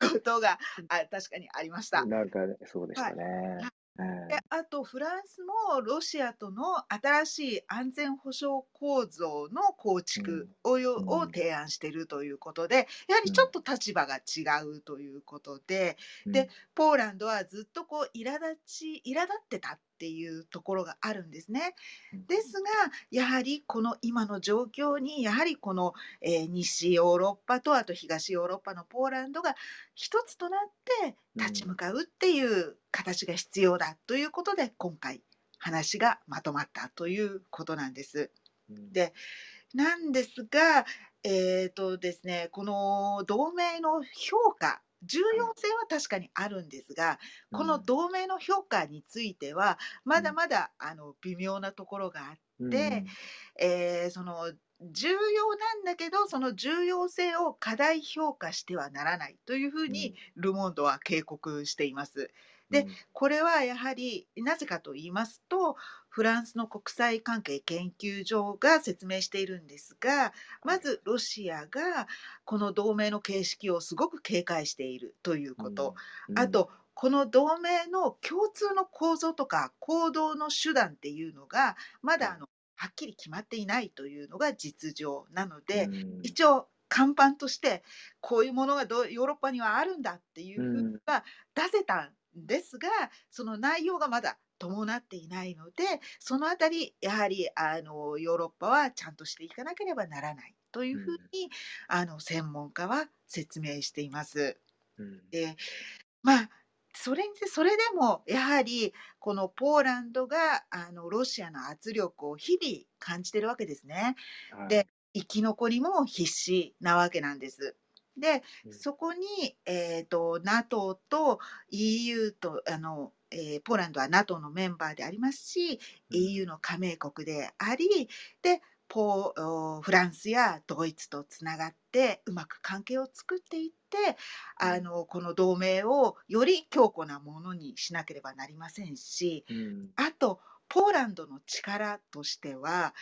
なんことが、あ確かにありました。なんかねそうでしたね。であとフランスもロシアとの新しい安全保障構造の構築を,、ようん。を提案しているということでやはりちょっと立場が違うということで、うん。でポーランドはずっとこう苛立ち苛立ってたっていうところがあるんですね。うんですがやはりこの今の状況にやはりこの、えー西ヨーロッパとあと東ヨーロッパのポーランドが一つとなって立ち向かうっていう形が必要だということで今回話がまとまったということなんです。うんでなんですが、えーとですね、この同盟の評価重要性は確かにあるんですが、この同盟の評価についてはまだまだあの微妙なところがあって、でえーその重要なんだけどその重要性を過大評価してはならないというふうにル・モンドは警告しています。でこれはやはりなぜかと言いますとフランスの国際関係研究所が説明しているんですがまずロシアがこの同盟の形式をすごく警戒しているということ、、うん。あ、とこの同盟の共通の構造とか行動の手段っていうのがまだあのはっきり決まっていないというのが実情なので、うん。一応看板としてこういうものがどうヨーロッパにはあるんだっていうふうには出せたんですが、その内容がまだ伴っていないのでそのあたりやはりあのヨーロッパはちゃんとしていかなければならないというふうに、あの専門家は説明しています。うんでまあそれにそれでもやはりこのポーランドがあのロシアの圧力を日々感じてるわけですね。はいで生き残りも必死なわけなんです。でうん。そこに、えー、と NATO と EU とあの、えーポーランドは NATO のメンバーでありますし、EU の加盟国でありでポフランスやドイツとつながってうまく関係を作っていってあのこの同盟をより強固なものにしなければなりませんしうん。あとポーランドの力としては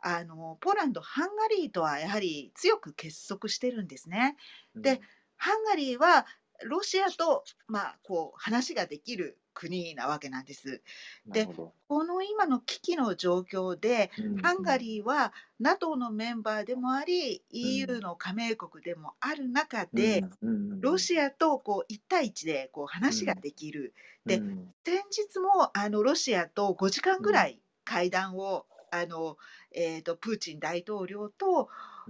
あのポーランドハンガリーとはやはり強く結束してるんですね。でハンガリーはロシアと、まあ、こう話ができる国なわけなんです。でこの今の危機の状況でどうん。ハンガリーは NATO のメンバーでもあり、ん。EU の加盟国でもある中で、うんうんロシアとこう1対1でこう話ができる、でうん。先日もあのロシアと5時間ぐらい会談を、あのえー、とプーチン大統領と、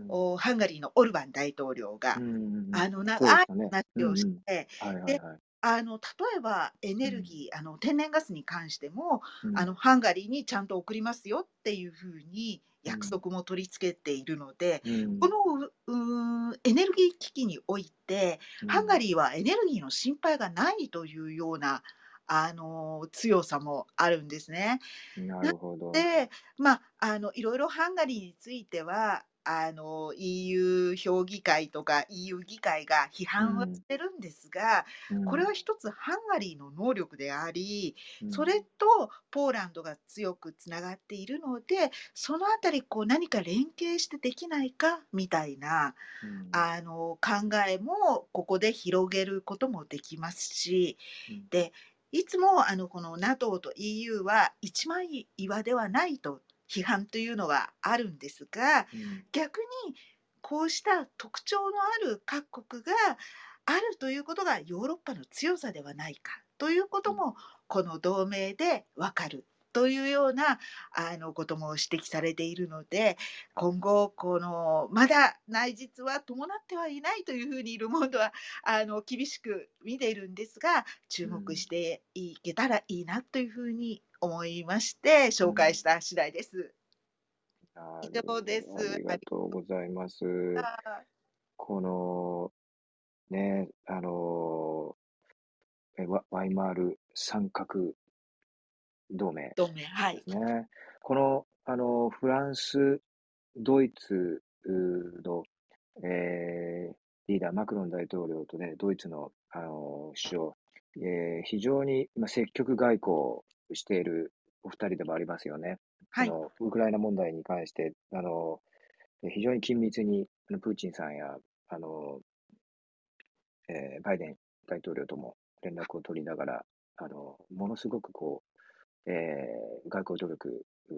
おハンガリーのオルバン大統領が、うんうんうん。あの長い話をして、ではいあの例えばエネルギー、あの天然ガスに関しても、うん。あのハンガリーにちゃんと送りますよっていうふうに約束も取り付けているので、うん。このエネルギー危機において、ハンガリーはエネルギーの心配がないというようなあの強さもあるんですね。なるほど。で、まあ、あのいろいろハンガリーについてはあの EU 評議会とか EU 議会が批判はしてるんですが、うん。これは一つハンガリーの能力であり、うん。それとポーランドが強くつながっているのでそのあたりこう何か連携してできないかみたいなうん。あの考えもここで広げることもできますしうん。でいつもあのこの NATO と EU は一枚岩ではないと批判というのがあるんですがうん。逆にこうした特徴のある各国があるということがヨーロッパの強さではないかということもこの同盟でわかるというようなあのことも指摘されているので今後このまだ内実は伴ってはいないというふうにル・モンドはあの厳しく見ているんですが注目していけたらいいなというふうに思いまして紹介した次第です。以上ですありがとうございます。あこの、ね、あの、ワイマール三角同盟同盟はいね。この、あの、フランス、ドイツの、えーリーダー、マクロン大統領とね、ドイツの、あの首相、えー非常にまあ積極外交をしているお二人でもありますよね。はいあのウクライナ問題に関して、あのえ非常に緊密にあのプーチンさんやあの、えーバイデン大統領とも連絡を取りながら、あのものすごくこう、えー外交努力う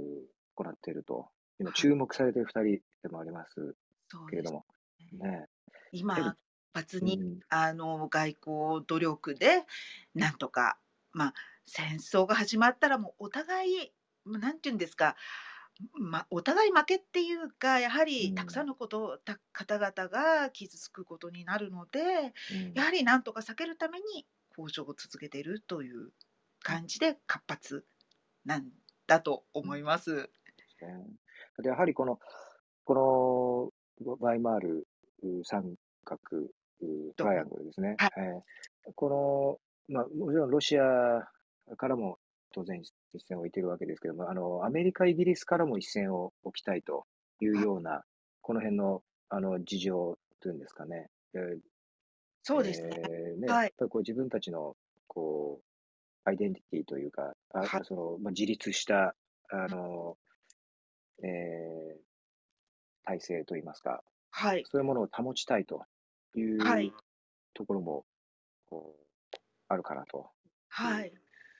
行っていると、今、注目されている二人でもありますけれども、ね。今けど活発にうん。あの外交努力でなんとか、まあ、戦争が始まったらもうお互いまあなんて言うんですか、まあ、お互い負けっていうかやはうん。りたくさんのことた方々が傷つくことになるのでうん。やはりなんとか避けるために交渉を続けているという感じで活発なんだと思います。ねでやはりこの、このワイマールう三角うトライアングルですね。はいえーこの、まあ、もちろんロシアからも当然一線を置いているわけですけども、あの、アメリカ、イギリスからも一線を置きたいというような、この辺の、あの、事情というんですかね。えーそうですね、えーねはいやっぱりこう自分たちの、こう、アイデンティティというか、あはい。その、まあ、自立した、あの、えー体制といいますか、はい。そういうものを保ちたいというはい。ところも、こう、あるかなと。はい。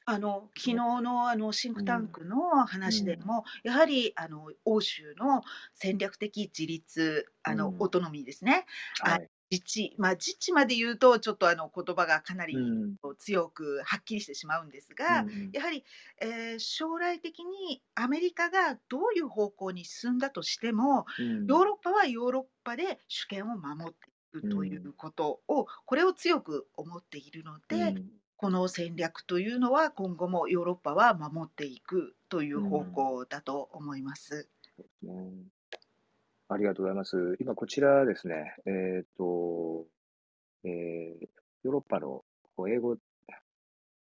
あの昨日のあのシンクタンクの話でも、やはりあの欧州の戦略的自立あの、うん。オートノミーですね。あはい。自治まあ自治まで言うとちょっとあの言葉がかなりうん。強くはっきりしてしまうんですが、うんやはり、えー将来的にアメリカがどういう方向に進んだとしても、うんヨーロッパはヨーロッパで主権を守っていくということを、これを強く思っているので、うんこの戦略というのは今後もヨーロッパは守っていくという方向だと思います。ねありがとうございます。今、こちらですね、えっ、と、えーヨーロッパのこう英語、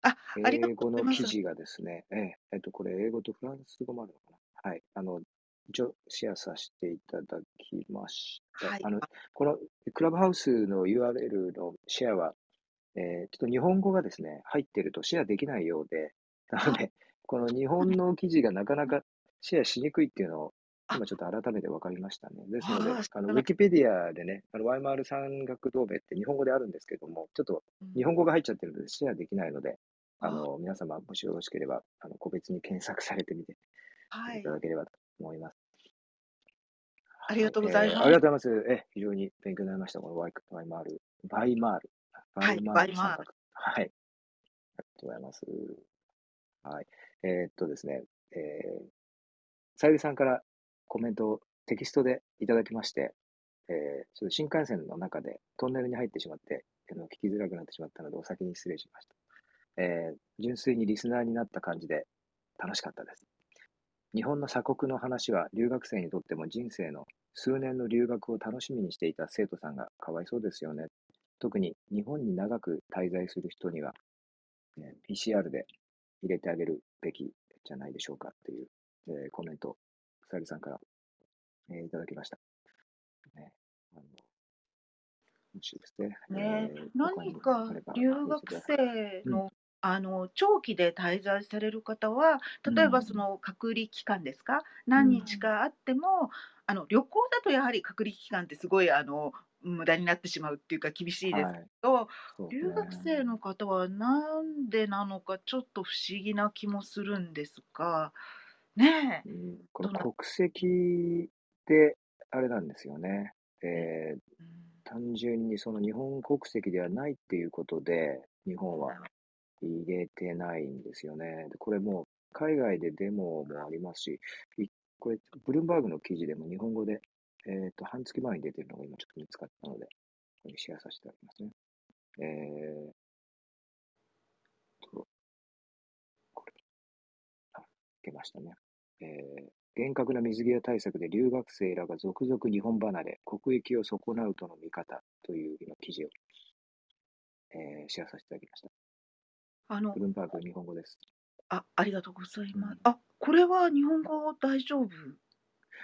あありがと英語うございますの記事がですね、えーえっと、これ、英語とフランス語もあるのかな？はい。あの、一応シェアさせていただきました。はいあの、このクラブハウスの URL のシェアは、えーちょっと日本語がですね、入ってるとシェアできないようで、なので、この日本の記事がなかなかシェアしにくいっていうのを、あ今ちょっと改めて分かりましたね。ですので、あーあの、ウィキペディアでね、あの、ワイマール三角同盟って日本語であるんですけども、ちょっと日本語が入っちゃってるのでシェアできないので、あの、皆様、もしよろしければ、あの、個別に検索されてみてはいいた、だければと思います。ありがとうございますえーありがとうございます。え、非常に勉強になりました。このワイワイマール。バイマール。はいババイマール三角はい。ありがとうございます。はい。えーっとですね、えー、さゆりさんからコメントをテキストでいただきまして、えー、新幹線の中でトンネルに入ってしまって、あの聞きづらくなってしまったので、お先に失礼しました。えー、純粋にリスナーになった感じで楽しかったです。日本の鎖国の話は留学生にとっても人生の数年の留学を楽しみにしていた生徒さんがかわいそうですよね。特に日本に長く滞在する人には、ね PCR で入れてあげるべきじゃないでしょうかっていう、えーコメント、さゆりさんから、えーいただきました。ね、あのもしですね。ねえー何か留学生の,、あの長期で滞在される方は例えばうん。その隔離期間ですか、何日かあってもあの旅行だとやはり隔離期間ってすごいあの無駄になってしまうっていうか厳しいですけはい。ど、そうですね。留学生の方はなんでなのかちょっと不思議な気もするんですがねえ、うんこのどな国籍であれなんですよね。えーうん単純にその日本国籍ではないっていうことで、日本は入れてないんですよね。でこれもう海外でデモもありますし、いこれ、ブルームバーグの記事でも日本語で、えっ、と、半月前に出てるのが今ちょっと見つかったので、これシェアさせていただきますね。えーと、これ、あ、出ましたね。えー厳格な水際対策で留学生らが続々日本離れ、国益を損なうとの見方という今記事を、えーシェアさせていただきました。あのブルームバーグ日本語です。あありがとうございますうん。あこれは日本語大丈夫？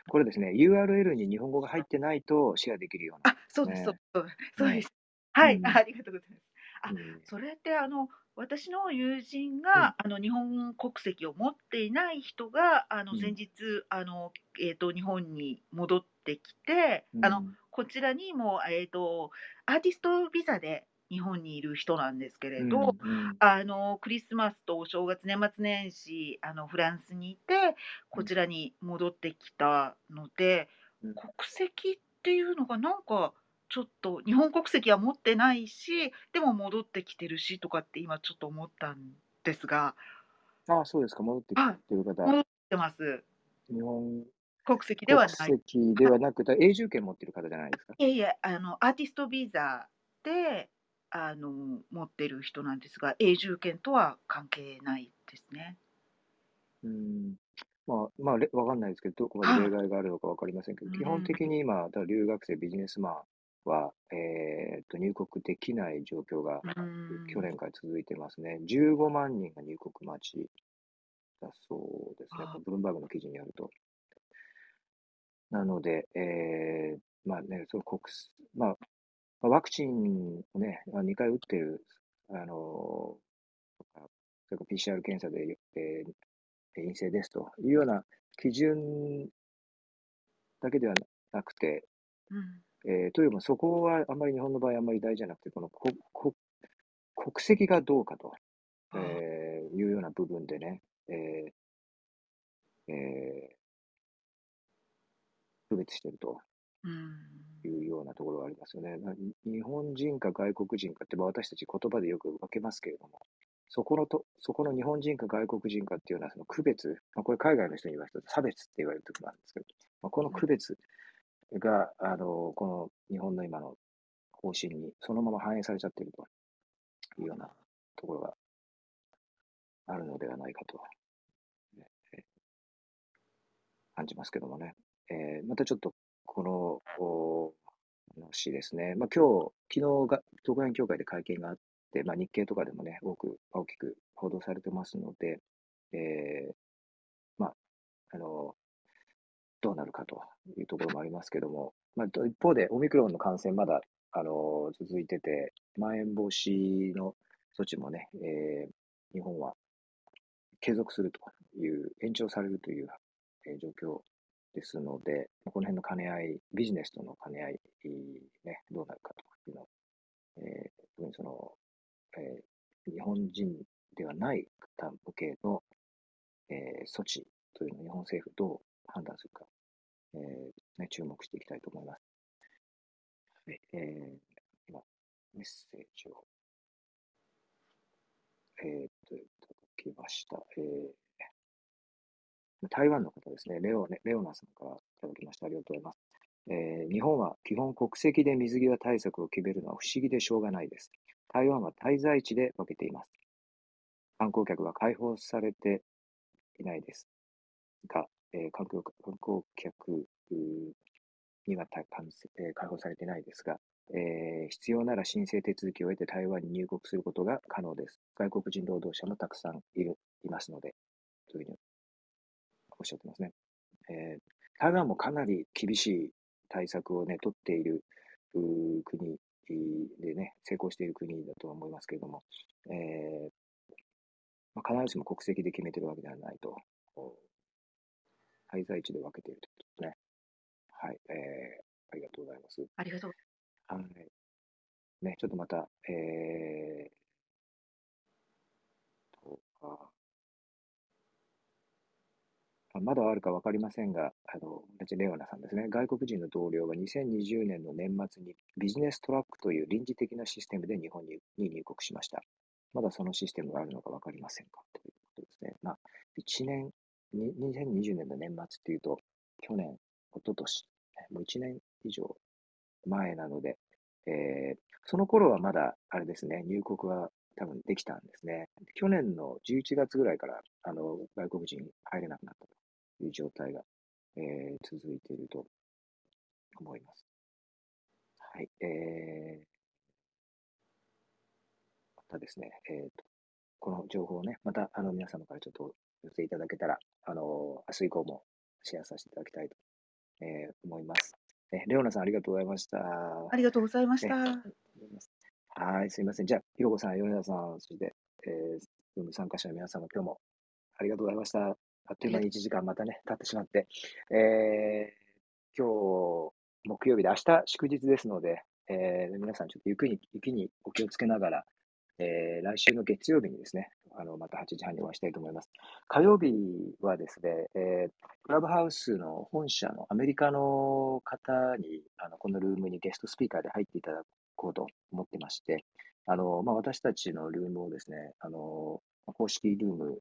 これですね、URL に日本語が入ってないとシェアできるような。あそうです、ねそうですそうねです。はい、うんありがとうございます。あうん。それってあの私の友人が、あの日本国籍を持っていない人があのうん。先日、あのえー、と日本に戻ってきて、あのこちらにも、えー、とアーティストビザで日本にいる人なんですけれど、うん。うん。あのクリスマスとお正月年末年始あのフランスにいてこちらに戻ってきたので、うん。国籍っていうのがなんかちょっと日本国籍は持ってないしでも戻ってきてるしとかって今ちょっと思ったんですが。あそうですか、戻ってきてる方、戻ってます。日本国籍では国ない。籍ではなくて、永住権持ってる方じゃないですか？いえいえあのアーティストビザであの持ってる人なんですが永住権とは関係ないですね。うん。まあ、まあ、れわかんないですけど、どこまで例外があるのかわかりませんけど、うん。基本的に今、だから留学生、ビジネスマンは、えー、と入国できない状況がうん去年から続いてますね。15万人が入国待ちだそうですねあ。ブルームバーグの記事によると。なので、えー、まあね、その国す、まあ、まあワクチンをね、2回打ってる、あのそれから PCR 検査で、えー陰性ですというような基準だけではなくて、うんえーというよりもそこはあんまり日本の場合あんまり大事じゃなくて、このここ国籍がどうかと、えーいうような部分でね、えーえー区別しているとうんいうようなところがありますよね。な日本人か外国人かって、まあ私たち言葉でよく分けますけれども、そこのと、そこの日本人か外国人かっていうようなその区別、まあ、これ海外の人に言われると差別って言われるときもあるんですけど、まあ、この区別が、あの、この日本の今の方針にそのまま反映されちゃっていると。いうようなところがあるのではないかと、えー感じますけどもね。えーまたちょっとこのお話ですね。まあ、今日、昨日が東海協会で会見があって、まあ、日経とかでもね、多く、大きく報道されてますので、えーまあ、あの、どうなるかというところもありますけども、まあ、一方で、オミクロンの感染まだ、あの、続いてて、まん延防止の措置もね、えー日本は継続するという、延長されるという、えー状況ですので、この辺の兼ね合い、ビジネスとの兼ね合い、ね、どうなるかというのを、えー特にその、えー日本人ではない方向けの、えー措置というのを日本政府どう判断するか、えーね、注目していきたいと思います。はいえー今、メッセージを、えーと、いただきました。えー台湾の方ですね、レオねレオナさんからいただきました。ありがとうございます。えー日本は基本国籍で水際対策を決めるのは不思議でしょうがないです。台湾は滞在地で分けています。観光客は解放されていないです。が、えー観光観光客にはた完成え解放されてないですが、えー必要なら申請手続きを得て台湾に入国することが可能です。外国人労働者もたくさんいるいますので、というふうにおっしゃってますね。えー台湾もかなり厳しい対策をね、取っている国でね、成功している国だとは思いますけれども、えーまあ、必ずしも国籍で決めてるわけではないと、滞在地で分けているということですね。はい、えーありがとうございます。ありがとう。はい。ね、ちょっとまた、えー、とか、あまだあるか分かりませんが、あの、同じレオナさんですね。外国人の同僚が2020年の年末にビジネストラックという臨時的なシステムで日本にに入国しました。まだそのシステムがあるのか分かりませんか？ということですね。まあ、1年、に2020年の年末っていうと、去年、一昨年もう1年以上前なので、えーその頃はまだ、あれですね、入国は多分できたんですね。去年の11月ぐらいから、あの、外国人入れなくなったという状態が、えー続いていると思います。はい。えー、またですね、えーと、この情報をね、また、あの、皆様からちょっと寄せていただけたら、あの、明日以降もシェアさせていただきたいと、えー思います。えレオナさん、ありがとうございました。ありがとうございましねた。はい、すいません。じゃあ、ひろこさん、米田さん、そして、えー、参加者の皆様、今日もありがとうございました。あっという間に1時間またね、経ってしまって、えー今日、木曜日で、明日祝日ですので、えー皆さん、ちょっと雪に雪にお気をつけながら、えー来週の月曜日にですね、あのまた8時半にお会いしたいと思います。火曜日はですね、えークラブハウスの本社のアメリカの方に、あのこのルームにゲストスピーカーで入っていただこうと思ってまして、あのまあ、私たちのルームをですね、あの公式ルーム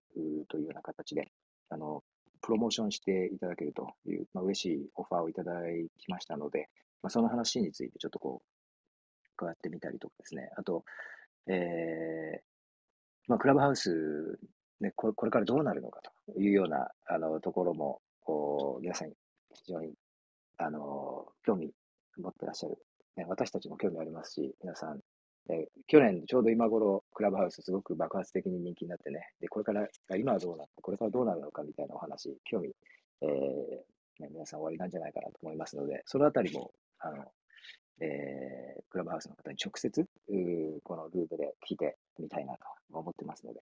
というような形で、あのプロモーションしていただけるという、まあ、嬉しいオファーをいただきましたので、まあ、その話についてちょっとこう、伺ってみたりとかですね、あと、えーまあ、クラブハウス、ね、これからどうなるのかというようなあのところも、こう皆さん非常にあの興味持ってらっしゃる、ね、私たちも興味ありますし、皆さん、え去年ちょうど今頃、クラブハウスすごく爆発的に人気になってね、でこれから、今はどうなって、これからどうなるのかみたいなお話、興味、えーね、皆さんおありなんじゃないかなと思いますので、そのあたりも、あのえークラブハウスの方に直接、うーこのルームで聞いてみたいなと思ってますので、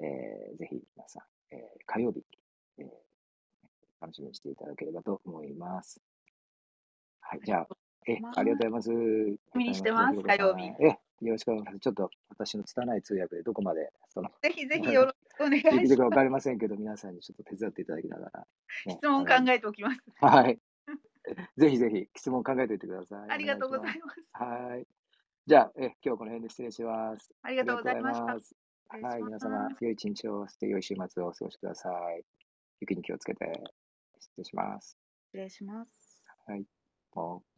えーぜひ皆さん、えー火曜日、えー楽しみにしていただければと思います。はい、じゃあ、えありがとうございます。楽しみにしてますありがとうござい火えよろしくお願いします。ちょっと私の拙い通訳でどこまでそのぜひぜひよろしくお願いできるしまかわかりませんけど、皆さんにちょっと手伝っていただきながら、す。ね質問考えておきます。はい。ぜひぜひ質問考えておいてください。ありがとうございます。ます。はい。じゃあ、え今日はこの辺で失礼します。ありがとうございました。す。はい、皆様、良い一日を、そして良い週末をお過ごしください。雪に気をつけて、失礼します。失礼します。はい。もう